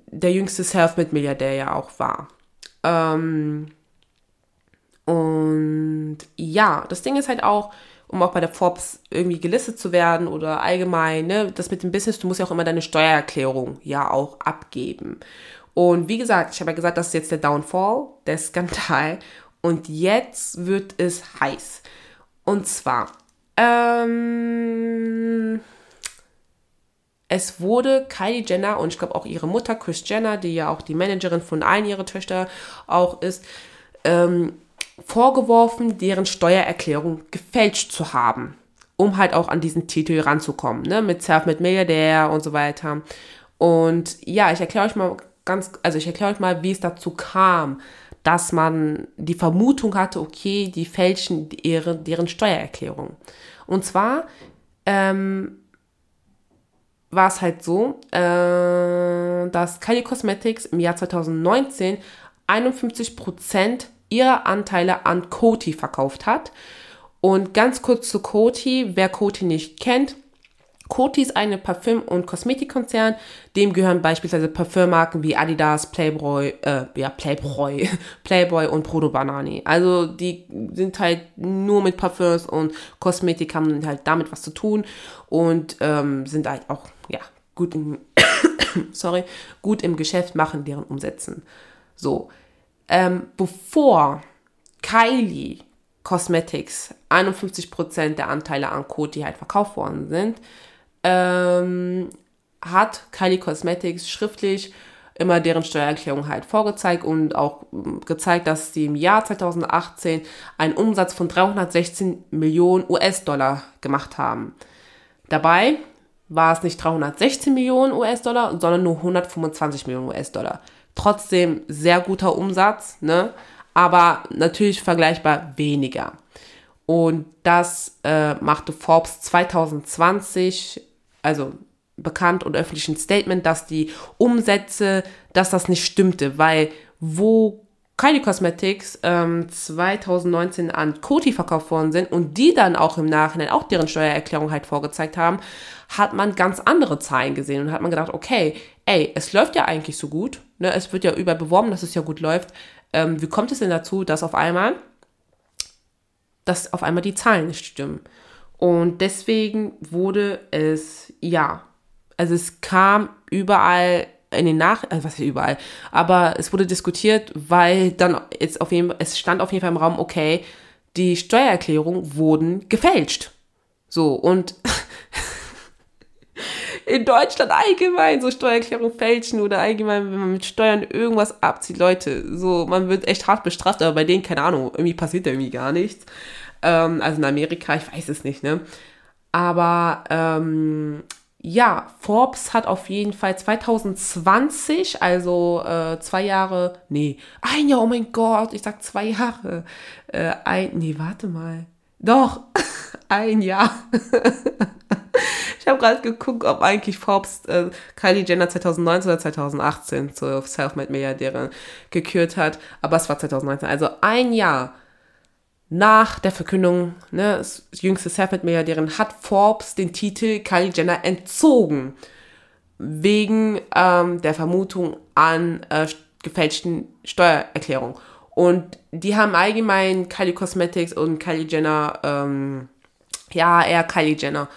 der jüngste Self-Made-Milliardär ja auch war. Ähm, und ja, das Ding ist halt auch, um auch bei der Forbes irgendwie gelistet zu werden oder allgemein, ne, das mit dem Business, du musst ja auch immer deine Steuererklärung ja auch abgeben. Und wie gesagt, ich habe ja gesagt, das ist jetzt der Downfall, der Skandal. Und jetzt wird es heiß. Und zwar, ähm, es wurde Kylie Jenner und ich glaube auch ihre Mutter, Chris Jenner, die ja auch die Managerin von allen ihrer Töchter auch ist, ähm, vorgeworfen, deren Steuererklärung gefälscht zu haben, um halt auch an diesen Titel ranzukommen, ne, mit Self-Made Milliardär und so weiter. Und ja, ich erkläre euch mal ganz, also ich erkläre euch mal, wie es dazu kam, dass man die Vermutung hatte, okay, die fälschen ihre, deren Steuererklärung. Und zwar ähm, war es halt so, äh, dass Kylie Cosmetics im Jahr 2019 51% ihrer Anteile an Coty verkauft hat. Und ganz kurz zu Coty, wer Coty nicht kennt, Coty ist eine Parfüm- und Kosmetikkonzern. Dem gehören beispielsweise Parfümmarken wie Adidas, Playboy, äh, ja, Playboy, [laughs] Playboy und Prodo Banani. Also die sind halt nur mit Parfüms und Kosmetik haben halt damit was zu tun und ähm, sind halt auch, gut im, [coughs] sorry, gut im Geschäft, machen deren Umsätzen. So, ähm, bevor Kylie Cosmetics 51% der Anteile an Coty halt verkauft worden sind, ähm, hat Kylie Cosmetics schriftlich immer deren Steuererklärung halt vorgezeigt und auch ähm, gezeigt, dass sie im Jahr 2018 einen Umsatz von 316 Millionen US-Dollar gemacht haben. Dabei war es nicht 316 Millionen US-Dollar, sondern nur 125 Millionen US-Dollar. Trotzdem sehr guter Umsatz, ne? aber natürlich vergleichbar weniger. Und das äh, machte Forbes 2020, also bekannt und öffentlichen Statement, dass die Umsätze, dass das nicht stimmte, weil wo Kylie Cosmetics ähm, 2019 an Coty verkauft worden sind und die dann auch im Nachhinein auch deren Steuererklärung halt vorgezeigt haben, hat man ganz andere Zahlen gesehen und hat man gedacht, okay, ey, es läuft ja eigentlich so gut, ne? es wird ja überbeworben, dass es ja gut läuft. Ähm, wie kommt es denn dazu, dass auf einmal, dass auf einmal die Zahlen nicht stimmen? Und deswegen wurde es, ja, also es kam überall in den Nach, also was überall, aber es wurde diskutiert, weil dann jetzt auf jeden es stand auf jeden Fall im Raum, okay, die Steuererklärungen wurden gefälscht. So, und [laughs] in Deutschland allgemein so Steuererklärung fälschen oder allgemein, wenn man mit Steuern irgendwas abzieht, Leute, so, man wird echt hart bestraft, aber bei denen, keine Ahnung, irgendwie passiert da irgendwie gar nichts. Ähm, also in Amerika, ich weiß es nicht, ne? Aber ähm, ja, Forbes hat auf jeden Fall 2020, also äh, zwei Jahre, nee, ein Jahr, oh mein Gott, ich sag zwei Jahre. Äh, ein, nee, warte mal. Doch, [laughs] ein Jahr. [laughs] ich habe gerade geguckt, ob eigentlich Forbes äh, Kylie Jenner 2019 oder 2018 zur Selfmade-Milliardärin gekürt hat, aber es war 2019, also ein Jahr nach der Verkündung, ne, das jüngste Selfmade-Milliardärin, hat Forbes den Titel Kylie Jenner entzogen. Wegen ähm, der Vermutung an äh, gefälschten Steuererklärungen. Und die haben allgemein Kylie Cosmetics und Kylie Jenner, ähm, ja, eher Kylie Jenner,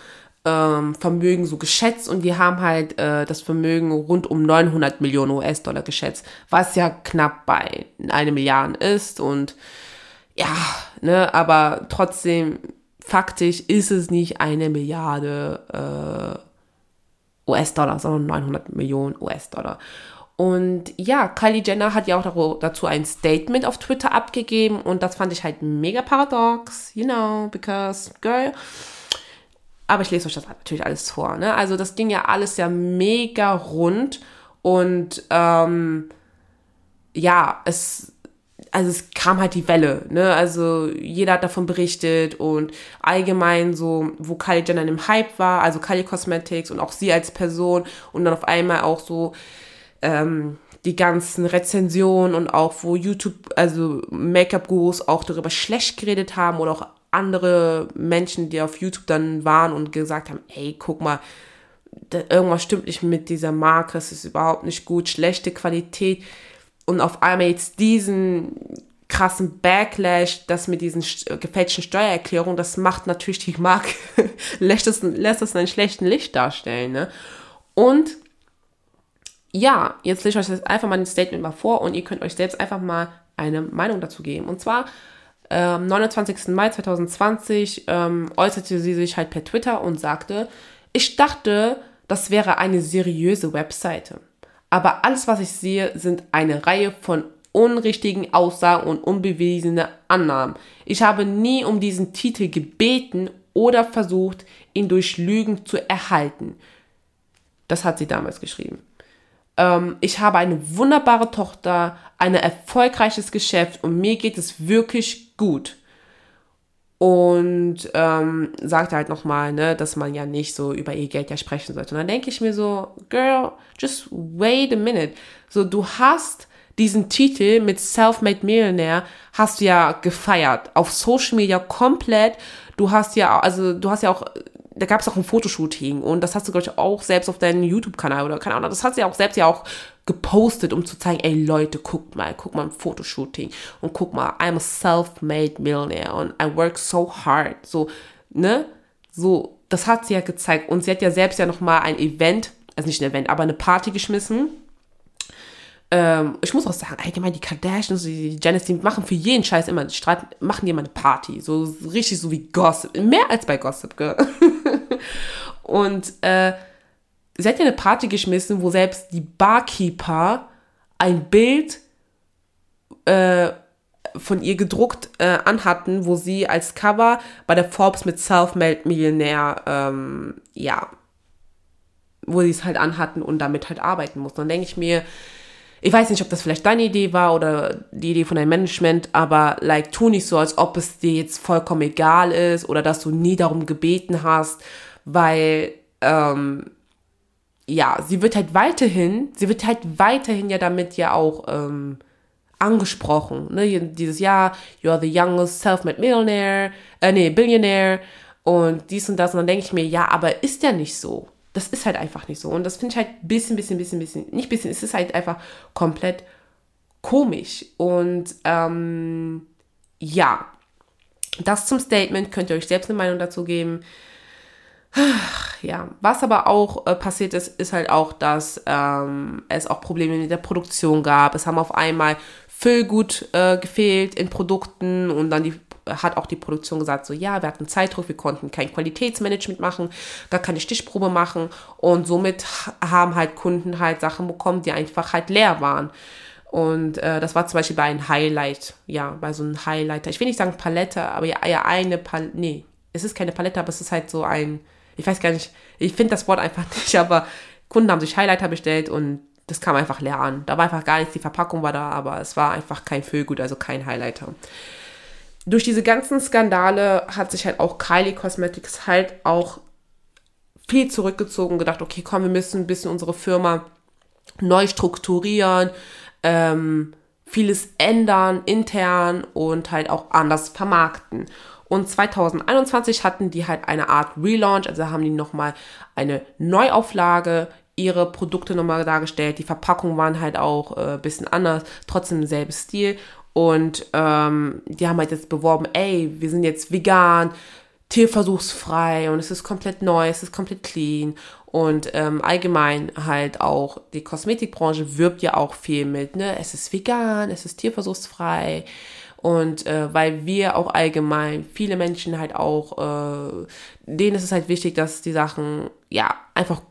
ähm, Vermögen so geschätzt und die haben halt äh, das Vermögen rund um 900 Millionen US-Dollar geschätzt, was ja knapp bei einer Milliarde ist und ja, ne, aber trotzdem, faktisch ist es nicht eine Milliarde äh, US-Dollar, sondern 900 Millionen US-Dollar. Und ja, Kylie Jenner hat ja auch dazu ein Statement auf Twitter abgegeben und das fand ich halt mega paradox, you know, because, girl. Aber ich lese euch das natürlich alles vor, ne? Also das ging ja alles ja mega rund und ähm, ja, es also es kam halt die Welle, ne? Also jeder hat davon berichtet und allgemein so, wo Kylie Jenner im Hype war, also Kylie Cosmetics und auch sie als Person und dann auf einmal auch so ähm, die ganzen Rezensionen und auch wo YouTube, also Make-up-Gurus auch darüber schlecht geredet haben oder auch andere Menschen, die auf YouTube dann waren und gesagt haben, ey, guck mal, irgendwas stimmt nicht mit dieser Marke, es ist überhaupt nicht gut, schlechte Qualität und auf einmal jetzt diesen krassen Backlash, das mit diesen gefälschten Steuererklärungen, das macht natürlich die Marke, [laughs] lässt es, lässt es in einem schlechten Licht darstellen. Ne? Und ja, jetzt lese ich euch das einfach mal ein Statement mal vor und ihr könnt euch selbst einfach mal eine Meinung dazu geben. Und zwar am ähm, 29. Mai 2020 ähm, äußerte sie sich halt per Twitter und sagte, ich dachte, das wäre eine seriöse Webseite. Aber alles, was ich sehe, sind eine Reihe von unrichtigen Aussagen und unbewiesene Annahmen. Ich habe nie um diesen Titel gebeten oder versucht, ihn durch Lügen zu erhalten. Das hat sie damals geschrieben. Ähm, ich habe eine wunderbare Tochter, ein erfolgreiches Geschäft und mir geht es wirklich gut. Und ähm, sagte halt nochmal, ne, dass man ja nicht so über ihr Geld ja sprechen sollte. Und dann denke ich mir so, Girl, just wait a minute. So, du hast diesen Titel mit Self-Made Millionaire hast du ja gefeiert. Auf Social Media komplett. Du hast ja, also du hast ja auch da gab es auch ein Fotoshooting und das hast du, glaube ich, auch selbst auf deinem YouTube-Kanal oder keine Ahnung, das hast du ja auch selbst ja auch gepostet, um zu zeigen, ey Leute, guckt mal, guck mal ein Fotoshooting und guck mal, I'm a self-made millionaire und I work so hard. So, ne? So, das hat sie ja gezeigt und sie hat ja selbst ja nochmal ein Event, also nicht ein Event, aber eine Party geschmissen ähm, ich muss auch sagen, allgemein die Kardashians, die Janice, die machen für jeden Scheiß immer, die streiten, machen die immer eine Party. So, richtig so wie Gossip. Mehr als bei Gossip, Girl. [laughs] Und äh, sie hat ja eine Party geschmissen, wo selbst die Barkeeper ein Bild äh, von ihr gedruckt äh, anhatten, wo sie als Cover bei der Forbes mit Self-Made Millionär, ähm, ja, wo sie es halt anhatten und damit halt arbeiten mussten. Dann denke ich mir, ich weiß nicht, ob das vielleicht deine Idee war oder die Idee von deinem Management, aber like, tu nicht so, als ob es dir jetzt vollkommen egal ist oder dass du nie darum gebeten hast, weil, ähm, ja, sie wird halt weiterhin, sie wird halt weiterhin ja damit ja auch, ähm, angesprochen, ne, dieses Jahr, you're the youngest self-made millionaire, äh, nee, billionaire und dies und das und dann denke ich mir, ja, aber ist ja nicht so das ist halt einfach nicht so. Und das finde ich halt bisschen, bisschen, bisschen, bisschen, nicht bisschen, es ist halt einfach komplett komisch. Und ähm, ja, das zum Statement könnt ihr euch selbst eine Meinung dazu geben. Ja, was aber auch äh, passiert ist, ist halt auch, dass ähm, es auch Probleme mit der Produktion gab. Es haben auf einmal Füllgut äh, gefehlt in Produkten und dann die hat auch die Produktion gesagt, so ja, wir hatten Zeitdruck, wir konnten kein Qualitätsmanagement machen, gar keine Stichprobe machen und somit haben halt Kunden halt Sachen bekommen, die einfach halt leer waren. Und äh, das war zum Beispiel bei einem Highlight, ja, bei so einem Highlighter. Ich will nicht sagen Palette, aber ja, ja eine Palette, nee, es ist keine Palette, aber es ist halt so ein, ich weiß gar nicht, ich finde das Wort einfach [laughs] nicht, aber Kunden haben sich Highlighter bestellt und das kam einfach leer an. Da war einfach gar nichts, die Verpackung war da, aber es war einfach kein Füllgut, also kein Highlighter durch diese ganzen Skandale hat sich halt auch Kylie Cosmetics halt auch viel zurückgezogen und gedacht, okay, komm, wir müssen ein bisschen unsere Firma neu strukturieren, ähm, vieles ändern intern und halt auch anders vermarkten. Und 2021 hatten die halt eine Art Relaunch, also haben die nochmal eine Neuauflage ihre Produkte nochmal dargestellt. Die Verpackungen waren halt auch äh, bisschen anders, trotzdem selben Stil. Und ähm, die haben halt jetzt beworben, ey, wir sind jetzt vegan, tierversuchsfrei und es ist komplett neu, es ist komplett clean. Und ähm, allgemein halt auch die Kosmetikbranche wirbt ja auch viel mit, ne? Es ist vegan, es ist tierversuchsfrei. Und äh, weil wir auch allgemein, viele Menschen halt auch, äh, denen ist es halt wichtig, dass die Sachen, ja, einfach,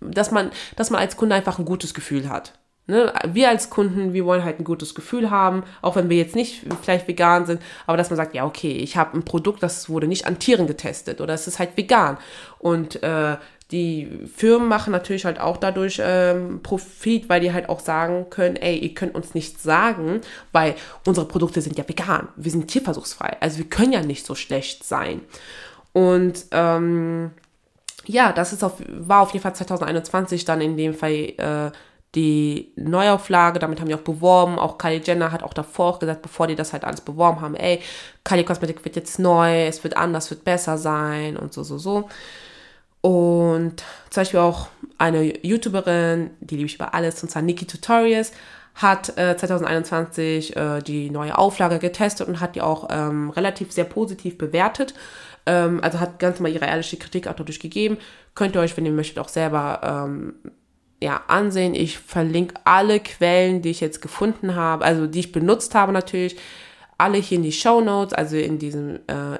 dass man, dass man als Kunde einfach ein gutes Gefühl hat. Ne, wir als Kunden, wir wollen halt ein gutes Gefühl haben, auch wenn wir jetzt nicht vielleicht vegan sind, aber dass man sagt, ja, okay, ich habe ein Produkt, das wurde nicht an Tieren getestet oder es ist halt vegan. Und äh, die Firmen machen natürlich halt auch dadurch ähm, Profit, weil die halt auch sagen können, ey, ihr könnt uns nichts sagen, weil unsere Produkte sind ja vegan, wir sind tierversuchsfrei, also wir können ja nicht so schlecht sein. Und ähm, ja, das ist auf, war auf jeden Fall 2021 dann in dem Fall äh, die Neuauflage, damit haben die auch beworben. Auch Kylie Jenner hat auch davor gesagt, bevor die das halt alles beworben haben, ey, Kylie Cosmetic wird jetzt neu, es wird anders, wird besser sein und so, so, so. Und zum Beispiel auch eine YouTuberin, die liebe ich über alles, und zwar Nikki Tutorials, hat äh, 2021 äh, die neue Auflage getestet und hat die auch ähm, relativ sehr positiv bewertet. Ähm, also hat ganz mal ihre ehrliche Kritik auch dadurch gegeben. Könnt ihr euch, wenn ihr möchtet, auch selber ähm, ja, ansehen. Ich verlinke alle Quellen, die ich jetzt gefunden habe, also die ich benutzt habe natürlich, alle hier in die Show Notes, also in diesem äh,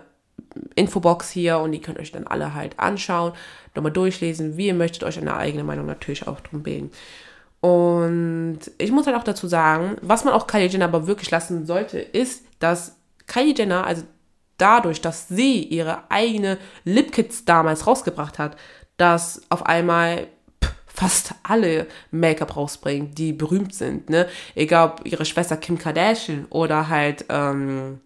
Infobox hier und die könnt ihr euch dann alle halt anschauen, nochmal durchlesen, wie ihr möchtet, euch eine eigene Meinung natürlich auch drum bilden. Und ich muss halt auch dazu sagen, was man auch Kylie Jenner aber wirklich lassen sollte, ist, dass Kylie Jenner, also dadurch, dass sie ihre eigene Lip Kits damals rausgebracht hat, dass auf einmal fast alle Make-up rausbringen, die berühmt sind, ne? Egal ob ihre Schwester Kim Kardashian oder halt ähm,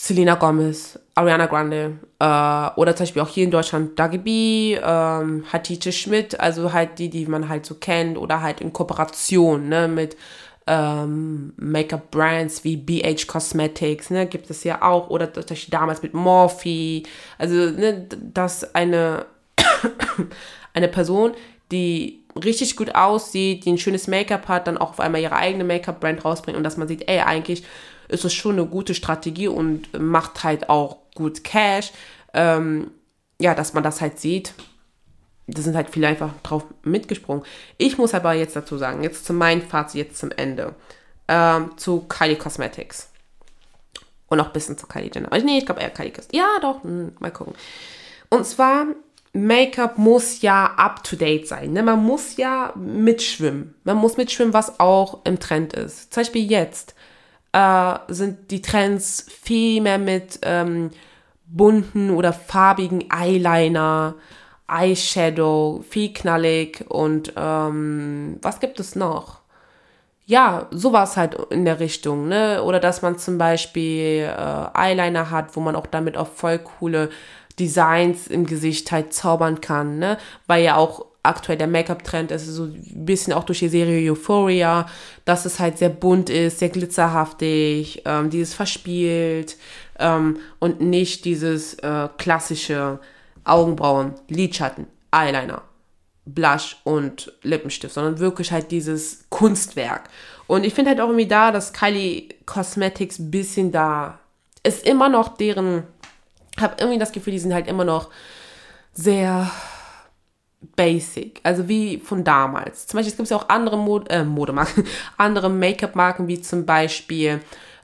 Selena Gomez, Ariana Grande äh, oder zum Beispiel auch hier in Deutschland Dagi B, ähm, Hatice Schmidt, also halt die, die man halt so kennt oder halt in Kooperation ne, mit ähm, Make-up-Brands wie BH Cosmetics, ne, gibt es ja auch oder damals mit Morphe, also ne, dass eine [coughs] eine Person, die richtig gut aussieht, die ein schönes Make-up hat, dann auch auf einmal ihre eigene Make-up-Brand rausbringt und dass man sieht, ey, eigentlich ist es schon eine gute Strategie und macht halt auch gut Cash. Ähm, ja, dass man das halt sieht. Da sind halt viele einfach drauf mitgesprungen. Ich muss aber jetzt dazu sagen, jetzt zu meinem Fazit, jetzt zum Ende, ähm, zu Kylie Cosmetics. Und auch ein bisschen zu Kylie Jenner. Also nee, ich glaube eher Kylie Cosmetics. Ja, doch, hm, mal gucken. Und zwar Make-up muss ja up-to-date sein. Ne? Man muss ja mitschwimmen. Man muss mitschwimmen, was auch im Trend ist. Zum Beispiel jetzt äh, sind die Trends viel mehr mit ähm, bunten oder farbigen Eyeliner, Eyeshadow, viel knallig und ähm, was gibt es noch? Ja, sowas halt in der Richtung, ne? Oder dass man zum Beispiel äh, Eyeliner hat, wo man auch damit auf voll coole Designs im Gesicht halt zaubern kann, ne? Weil ja auch aktuell der Make-up-Trend ist, so ein bisschen auch durch die Serie Euphoria, dass es halt sehr bunt ist, sehr glitzerhaftig, ähm, dieses verspielt ähm, und nicht dieses äh, klassische Augenbrauen, Lidschatten, Eyeliner, Blush und Lippenstift, sondern wirklich halt dieses Kunstwerk. Und ich finde halt auch irgendwie da, dass Kylie Cosmetics ein bisschen da ist immer noch deren habe irgendwie das Gefühl, die sind halt immer noch sehr basic, also wie von damals. Zum Beispiel, es gibt ja auch andere Mod äh, Modemarken, [laughs] andere Make-up-Marken, wie zum Beispiel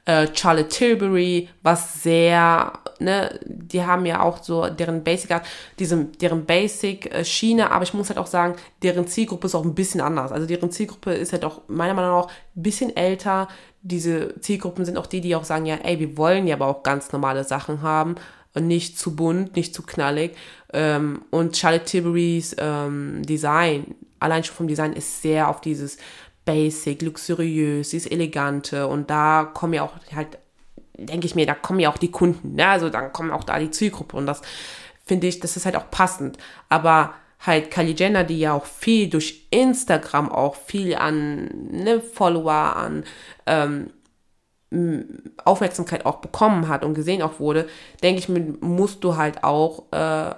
äh, Charlotte Tilbury, was sehr, ne, die haben ja auch so deren Basic Art, diese, deren Basic äh, aber ich muss halt auch sagen, deren Zielgruppe ist auch ein bisschen anders. Also deren Zielgruppe ist halt auch meiner Meinung nach ein bisschen älter. Diese Zielgruppen sind auch die, die auch sagen, ja, ey, wir wollen ja aber auch ganz normale Sachen haben nicht zu bunt, nicht zu knallig. Ähm, und Charlotte Tilburys ähm, Design, allein schon vom Design, ist sehr auf dieses Basic, luxuriös, dieses Elegante. Und da kommen ja auch halt, denke ich mir, da kommen ja auch die Kunden. Ne? Also dann kommen auch da die Zielgruppe. Und das finde ich, das ist halt auch passend. Aber halt Kylie Jenner, die ja auch viel durch Instagram auch viel an ne, Follower, an ähm, Aufmerksamkeit auch bekommen hat und gesehen auch wurde, denke ich musst du halt auch äh,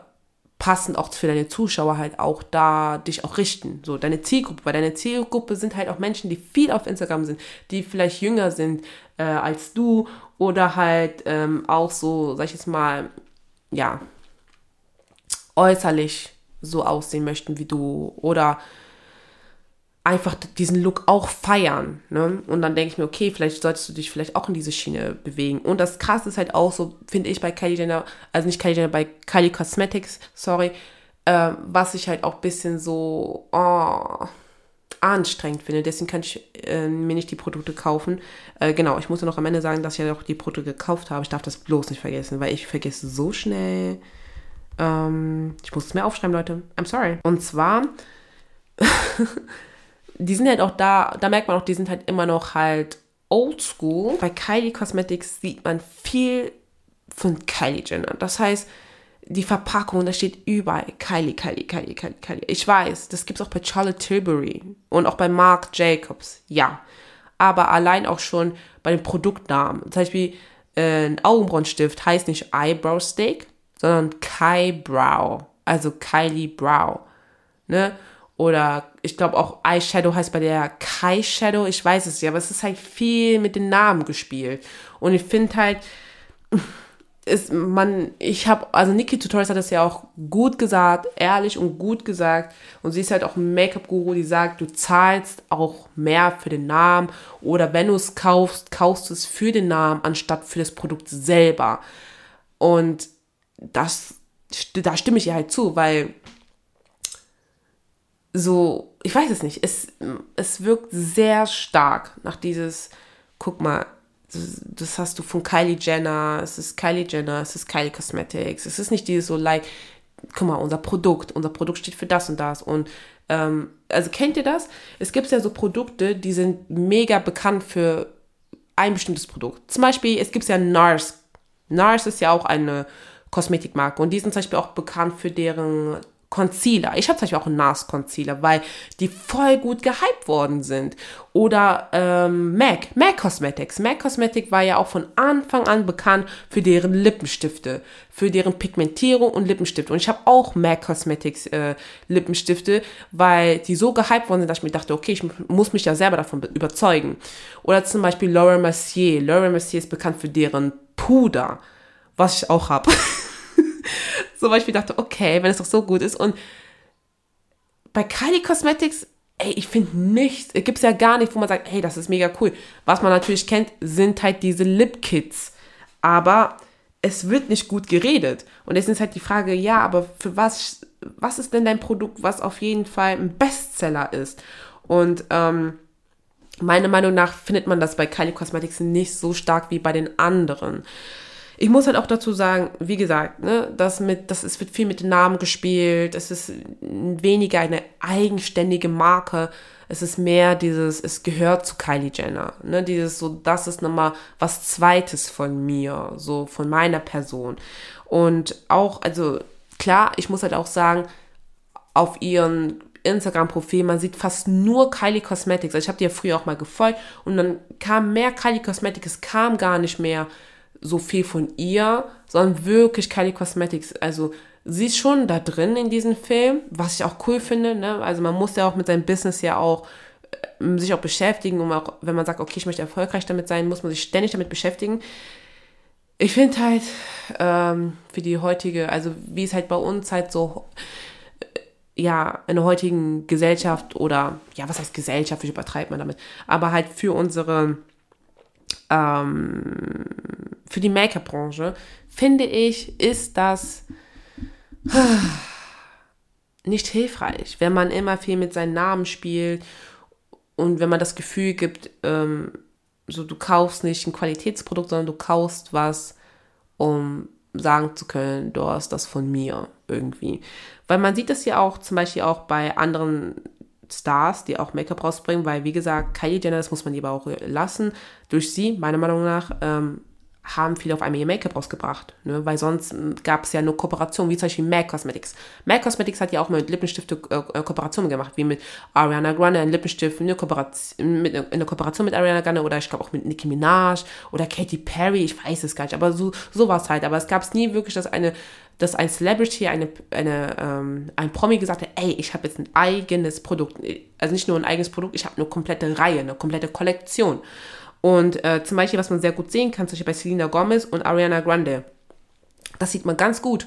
passend auch für deine Zuschauer halt auch da dich auch richten. So, deine Zielgruppe, weil deine Zielgruppe sind halt auch Menschen, die viel auf Instagram sind, die vielleicht jünger sind äh, als du oder halt ähm, auch so, sag ich jetzt mal, ja, äußerlich so aussehen möchten wie du oder einfach diesen Look auch feiern. Ne? Und dann denke ich mir, okay, vielleicht solltest du dich vielleicht auch in diese Schiene bewegen. Und das krasse ist halt auch so, finde ich bei Kylie Jenner, also nicht Kylie Jenner, bei Kylie Cosmetics, sorry, äh, was ich halt auch ein bisschen so oh, anstrengend finde. Deswegen kann ich äh, mir nicht die Produkte kaufen. Äh, genau, ich muss ja noch am Ende sagen, dass ich ja auch die Produkte gekauft habe. Ich darf das bloß nicht vergessen, weil ich vergesse so schnell. Ähm, ich muss es mir aufschreiben, Leute. I'm sorry. Und zwar [laughs] die sind halt auch da, da merkt man auch, die sind halt immer noch halt oldschool. Bei Kylie Cosmetics sieht man viel von Kylie Jenner. Das heißt, die Verpackung, da steht überall Kylie, Kylie, Kylie, Kylie, Kylie. Ich weiß, das gibt es auch bei Charlotte Tilbury und auch bei Marc Jacobs, ja. Aber allein auch schon bei den Produktnamen. Zum Beispiel äh, ein Augenbrauenstift heißt nicht Eyebrow Stick, sondern Kai Brow. Also Kylie Brow. Ne? Oder ich glaube auch Eyeshadow heißt bei der Kai Shadow, ich weiß es ja, aber es ist halt viel mit den Namen gespielt. Und ich finde halt, ist man, ich habe, also Nikki Tutorials hat das ja auch gut gesagt, ehrlich und gut gesagt. Und sie ist halt auch ein Make-up-Guru, die sagt, du zahlst auch mehr für den Namen oder wenn du es kaufst, kaufst du es für den Namen anstatt für das Produkt selber. Und das, da stimme ich ihr halt zu, weil so, ich weiß es nicht, es, es wirkt sehr stark nach dieses, guck mal, das hast du von Kylie Jenner, es ist Kylie Jenner, es ist Kylie Cosmetics, es ist nicht dieses so like, guck mal, unser Produkt, unser Produkt steht für das und das und ähm, also kennt ihr das? Es gibt ja so Produkte, die sind mega bekannt für ein bestimmtes Produkt. Zum Beispiel, es gibt ja NARS. NARS ist ja auch eine Kosmetikmarke und die sind zum Beispiel auch bekannt für deren Concealer. Ich habe zum Beispiel auch einen NARS Concealer, weil die voll gut gehypt worden sind. Oder ähm, MAC, MAC Cosmetics. MAC Cosmetic war ja auch von Anfang an bekannt für deren Lippenstifte, für deren Pigmentierung und Lippenstifte. Und ich habe auch MAC Cosmetics äh, Lippenstifte, weil die so gehypt worden sind, dass ich mir dachte, okay, ich muss mich ja selber davon überzeugen. Oder zum Beispiel Laura Mercier. Laura Mercier ist bekannt für deren Puder, was ich auch habe. [laughs] So, weil ich mir dachte, okay, wenn es doch so gut ist. Und bei Kylie Cosmetics, ey, ich finde nichts, gibt es ja gar nicht, wo man sagt, hey, das ist mega cool. Was man natürlich kennt, sind halt diese Lip Kits. Aber es wird nicht gut geredet. Und jetzt ist halt die Frage, ja, aber für was, was ist denn dein Produkt, was auf jeden Fall ein Bestseller ist? Und ähm, meiner Meinung nach findet man das bei Kylie Cosmetics nicht so stark wie bei den anderen. Ich muss halt auch dazu sagen, wie gesagt, ne, das mit, das ist, wird viel mit den Namen gespielt, es ist weniger eine eigenständige Marke, es ist mehr dieses, es gehört zu Kylie Jenner, ne, dieses so, das ist nochmal was Zweites von mir, so von meiner Person. Und auch, also klar, ich muss halt auch sagen, auf ihren Instagram-Profil, man sieht fast nur Kylie Cosmetics. Also ich habe die ja früher auch mal gefolgt und dann kam mehr Kylie Cosmetics, es kam gar nicht mehr so viel von ihr, sondern wirklich Kylie Cosmetics. Also sie ist schon da drin in diesem Film, was ich auch cool finde. Ne? Also man muss ja auch mit seinem Business ja auch äh, sich auch beschäftigen, um auch, wenn man sagt, okay, ich möchte erfolgreich damit sein, muss man sich ständig damit beschäftigen. Ich finde halt ähm, für die heutige, also wie es halt bei uns halt so, äh, ja, in der heutigen Gesellschaft oder, ja, was heißt Gesellschaft, wie übertreibt man damit, aber halt für unsere ähm, für die Make-up-Branche, finde ich, ist das [sighs] nicht hilfreich, wenn man immer viel mit seinen Namen spielt und wenn man das Gefühl gibt, ähm, so du kaufst nicht ein Qualitätsprodukt, sondern du kaufst was, um sagen zu können, du hast das von mir irgendwie. Weil man sieht das ja auch zum Beispiel auch bei anderen Stars, die auch Make-up rausbringen, weil wie gesagt, Kylie Jenner, das muss man lieber auch lassen. Durch sie, meiner Meinung nach, ähm, haben viele auf einmal ihr Make-up rausgebracht, ne? weil sonst hm, gab es ja nur Kooperationen, wie zum Beispiel MAC Cosmetics. MAC Cosmetics hat ja auch mit Lippenstifte äh, äh Kooperationen gemacht, wie mit Ariana Grande, ein Lippenstift eine Kooperation, mit, eine Kooperation mit Ariana Grande oder ich glaube auch mit Nicki Minaj oder Katy Perry, ich weiß es gar nicht, aber so, so war es halt. Aber es gab es nie wirklich, dass eine dass ein Celebrity, eine, eine, ähm, ein Promi gesagt hat, ey, ich habe jetzt ein eigenes Produkt. Also nicht nur ein eigenes Produkt, ich habe eine komplette Reihe, eine komplette Kollektion. Und äh, zum Beispiel, was man sehr gut sehen kann, zum Beispiel bei Selena Gomez und Ariana Grande. Das sieht man ganz gut.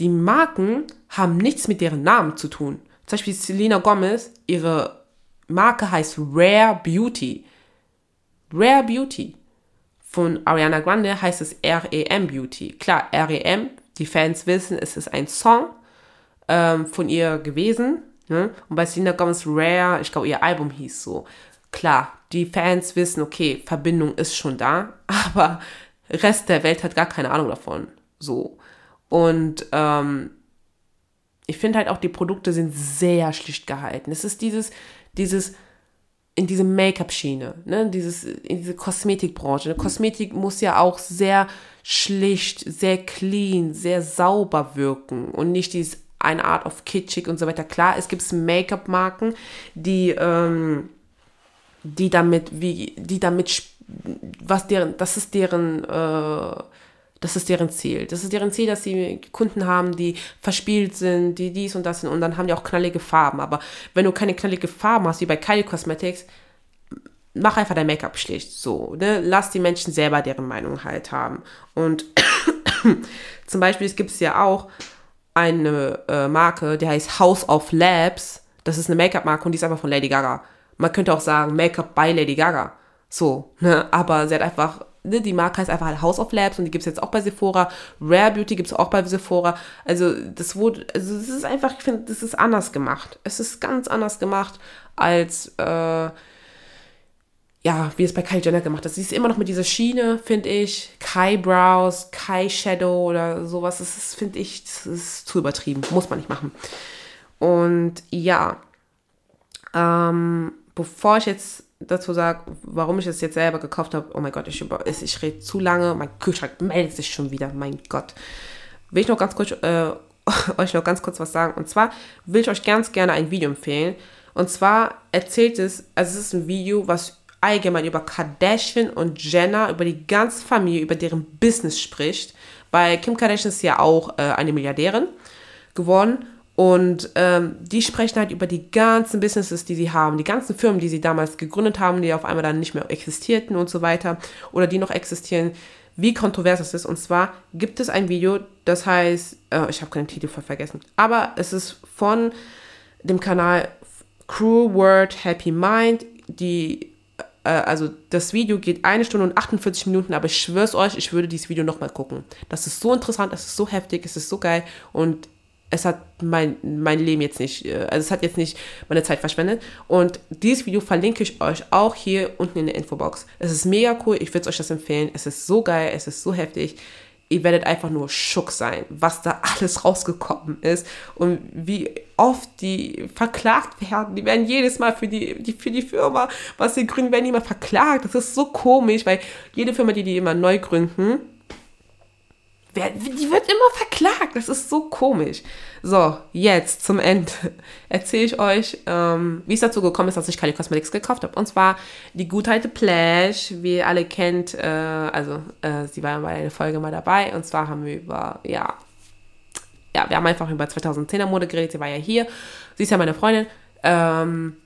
Die Marken haben nichts mit deren Namen zu tun. Zum Beispiel Selena Gomez, ihre Marke heißt Rare Beauty. Rare Beauty. Von Ariana Grande heißt es REM Beauty. Klar, REM, die Fans wissen, es ist ein Song ähm, von ihr gewesen. Ne? Und bei Selena Gomez Rare, ich glaube, ihr Album hieß so. Klar, die Fans wissen, okay, Verbindung ist schon da, [laughs] aber Rest der Welt hat gar keine Ahnung davon. So. Und ähm, ich finde halt auch, die Produkte sind sehr schlicht gehalten. Es ist dieses, dieses, in diese Make-up-Schiene, ne, dieses, in diese Kosmetikbranche. Kosmetik muss ja auch sehr schlicht, sehr clean, sehr sauber wirken und nicht dieses eine Art of kitschig und so weiter. Klar, es gibt Make-up-Marken, die ähm, die damit, wie, die damit, was deren, das ist deren, äh, das ist deren Ziel. Das ist deren Ziel, dass sie Kunden haben, die verspielt sind, die dies und das sind und dann haben die auch knallige Farben. Aber wenn du keine knallige Farben hast, wie bei Kylie Cosmetics, mach einfach dein Make-up schlicht. So, ne? Lass die Menschen selber deren Meinung halt haben. Und [coughs] Zum Beispiel, es gibt ja auch eine äh, Marke, die heißt House of Labs. Das ist eine Make-up-Marke und die ist einfach von Lady Gaga. Man könnte auch sagen Make-up by Lady Gaga. So, ne? Aber sie hat einfach, ne, die Marke heißt einfach halt House of Labs und die gibt es jetzt auch bei Sephora. Rare Beauty gibt es auch bei Sephora. Also, das wurde, also, es ist einfach, ich finde, das ist anders gemacht. Es ist ganz anders gemacht als, äh, ja, wie es bei Kylie Jenner gemacht hat. Sie ist immer noch mit dieser Schiene, finde ich. Kai Brows, Kai Shadow oder sowas. Das ist, finde ich, das ist zu übertrieben. Muss man nicht machen. Und ja, ähm, bevor ich jetzt dazu sage, warum ich es jetzt selber gekauft habe, oh mein Gott, ich, ich rede zu lange, mein Kühlschrank meldet sich schon wieder, mein Gott. Will ich noch ganz kurz, äh, [laughs] euch noch ganz kurz was sagen. Und zwar will ich euch ganz gerne ein Video empfehlen. Und zwar erzählt es, also es ist ein Video, was allgemein über Kardashian und Jenner, über die ganze Familie, über deren Business spricht. Weil Kim Kardashian ist ja auch äh, eine Milliardärin geworden. Und ähm, die sprechen halt über die ganzen Businesses, die sie haben, die ganzen Firmen, die sie damals gegründet haben, die auf einmal dann nicht mehr existierten und so weiter oder die noch existieren, wie kontrovers es ist. Und zwar gibt es ein Video, das heißt, äh, ich habe keinen Titel vergessen, aber es ist von dem Kanal Crew Word Happy Mind, die äh, also das Video geht eine Stunde und 48 Minuten, aber ich schwör's euch, ich würde dieses Video nochmal gucken. Das ist so interessant, es ist so heftig, es ist so geil und es hat mein, mein Leben jetzt nicht, äh, also es hat jetzt nicht meine Zeit verschwendet. Und dieses Video verlinke ich euch auch hier unten in der Infobox. Es ist mega cool, ich würde euch das empfehlen. Es ist so geil, es ist so heftig. Ihr werdet einfach nur schock sein, was da [laughs] alles rausgekommen ist und wie oft die verklagt werden. Die werden jedes Mal für die, die, für die Firma, was sie gründen, werden die immer verklagt. Das ist so komisch, weil jede Firma, die die immer neu gründen, die wird immer verklagt. Das ist so komisch. So, jetzt zum Ende [laughs] erzähle ich euch, ähm, wie es dazu gekommen ist, dass ich Kylie Cosmetics gekauft habe. Und zwar die gute Plash, wie ihr alle kennt. Äh, also, äh, sie war bei einer Folge mal dabei. Und zwar haben wir über, ja, ja, wir haben einfach über 2010er Mode geredet. Sie war ja hier. Sie ist ja meine Freundin. Ähm,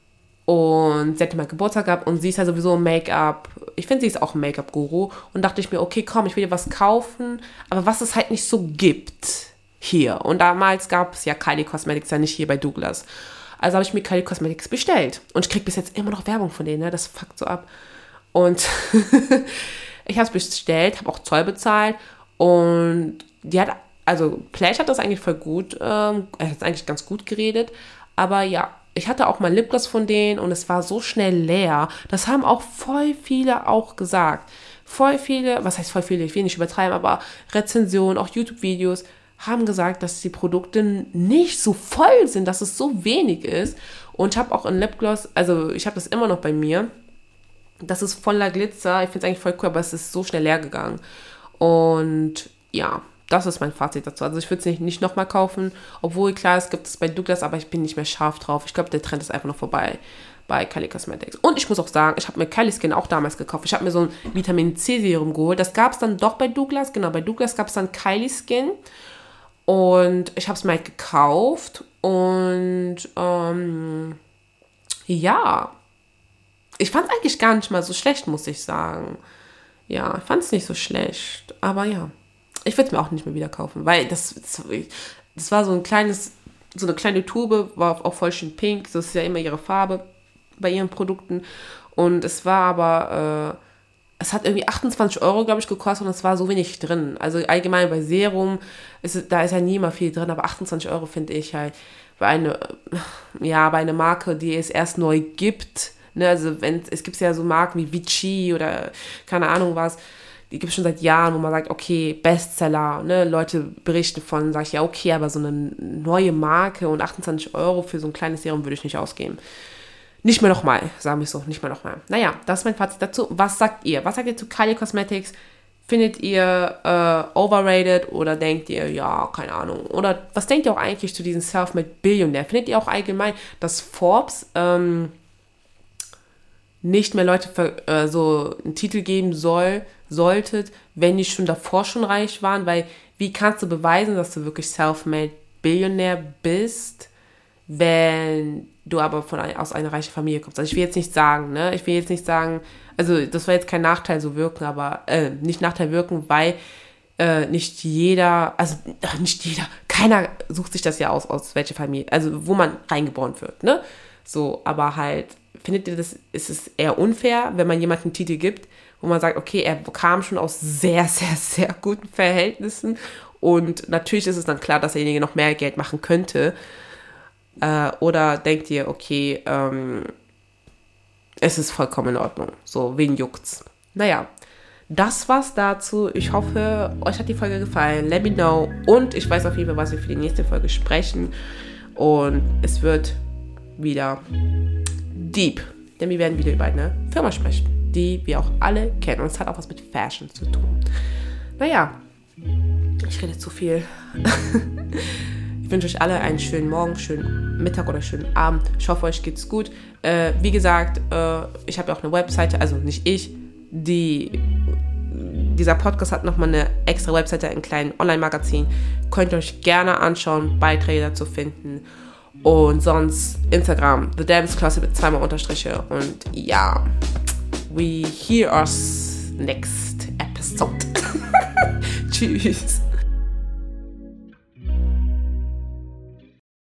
und sie hatte mal Geburtstag gehabt und sie ist ja sowieso ein Make-up. Ich finde, sie ist auch ein Make-up-Guru. Und dachte ich mir, okay, komm, ich will dir was kaufen. Aber was es halt nicht so gibt hier. Und damals gab es ja Kylie Cosmetics ja nicht hier bei Douglas. Also habe ich mir Kylie Cosmetics bestellt. Und ich kriege bis jetzt immer noch Werbung von denen, ne? Das fuckt so ab. Und [laughs] ich habe es bestellt, habe auch Zoll bezahlt. Und die hat, also Plash hat das eigentlich voll gut, ähm, er hat eigentlich ganz gut geredet. Aber ja, ich hatte auch mal Lipgloss von denen und es war so schnell leer. Das haben auch voll viele auch gesagt. Voll viele, was heißt voll viele, ich will nicht übertreiben, aber Rezensionen, auch YouTube-Videos haben gesagt, dass die Produkte nicht so voll sind, dass es so wenig ist. Und ich habe auch ein Lipgloss, also ich habe das immer noch bei mir. Das ist voller Glitzer. Ich finde es eigentlich voll cool, aber es ist so schnell leer gegangen. Und ja, das ist mein Fazit dazu. Also ich würde es nicht, nicht nochmal kaufen, obwohl klar, es gibt es bei Douglas, aber ich bin nicht mehr scharf drauf. Ich glaube, der Trend ist einfach noch vorbei bei Kylie Cosmetics. Und ich muss auch sagen, ich habe mir Kylie Skin auch damals gekauft. Ich habe mir so ein Vitamin C Serum geholt. Das gab es dann doch bei Douglas. Genau, bei Douglas gab es dann Kylie Skin. Und ich habe es mir halt gekauft. Und ähm, ja, ich fand es eigentlich gar nicht mal so schlecht, muss ich sagen. Ja, ich fand es nicht so schlecht. Aber ja. Ich würde es mir auch nicht mehr wieder kaufen, weil das, das war so ein kleines, so eine kleine Tube, war auch voll schön pink. Das ist ja immer ihre Farbe bei ihren Produkten. Und es war aber, äh, es hat irgendwie 28 Euro, glaube ich, gekostet und es war so wenig drin. Also allgemein bei Serum, ist, da ist ja nie mal viel drin, aber 28 Euro finde ich halt bei einer, ja, bei einer Marke, die es erst neu gibt. Ne, also wenn es gibt ja so Marken wie Vichy oder keine Ahnung was, die gibt es schon seit Jahren, wo man sagt, okay, Bestseller, ne, Leute berichten von, sage ich, ja, okay, aber so eine neue Marke und 28 Euro für so ein kleines Serum würde ich nicht ausgeben. Nicht mehr nochmal, sagen wir so, nicht mehr nochmal. Naja, das ist mein Fazit dazu. Was sagt ihr? Was sagt ihr zu Kylie Cosmetics? Findet ihr äh, overrated oder denkt ihr, ja, keine Ahnung? Oder was denkt ihr auch eigentlich zu diesem Self-Made Billionaire? Findet ihr auch allgemein, dass Forbes ähm, nicht mehr Leute für, äh, so einen Titel geben soll, solltet, wenn die schon davor schon reich waren, weil wie kannst du beweisen, dass du wirklich self-made Billionär bist, wenn du aber von aus einer reichen Familie kommst? Also ich will jetzt nicht sagen, ne? Ich will jetzt nicht sagen, also das soll jetzt kein Nachteil so wirken, aber äh, nicht Nachteil wirken, weil äh, nicht jeder, also nicht jeder, keiner sucht sich das ja aus, aus welcher Familie, also wo man reingeboren wird, ne? So, aber halt, findet ihr das, ist es eher unfair, wenn man jemanden einen Titel gibt, wo man sagt, okay, er kam schon aus sehr, sehr, sehr guten Verhältnissen und natürlich ist es dann klar, dass derjenige noch mehr Geld machen könnte. Äh, oder denkt ihr, okay, ähm, es ist vollkommen in Ordnung. So, wen juckt's? Naja, das war's dazu. Ich hoffe, euch hat die Folge gefallen. Let me know. Und ich weiß auf jeden Fall, was wir für die nächste Folge sprechen. Und es wird wieder deep. Denn wir werden wieder über eine Firma sprechen, die wir auch alle kennen. Und es hat auch was mit Fashion zu tun. Naja, ich rede zu viel. [laughs] ich wünsche euch alle einen schönen Morgen, schönen Mittag oder schönen Abend. Ich hoffe, euch geht's gut. Äh, wie gesagt, äh, ich habe ja auch eine Webseite, also nicht ich, die dieser Podcast hat nochmal eine extra Webseite, ein kleines Online-Magazin. Könnt ihr euch gerne anschauen, Beiträge dazu finden. Und sonst Instagram, The Dance Klasse mit zweimal Unterstriche. Und ja, we hear us next episode. [laughs] Tschüss.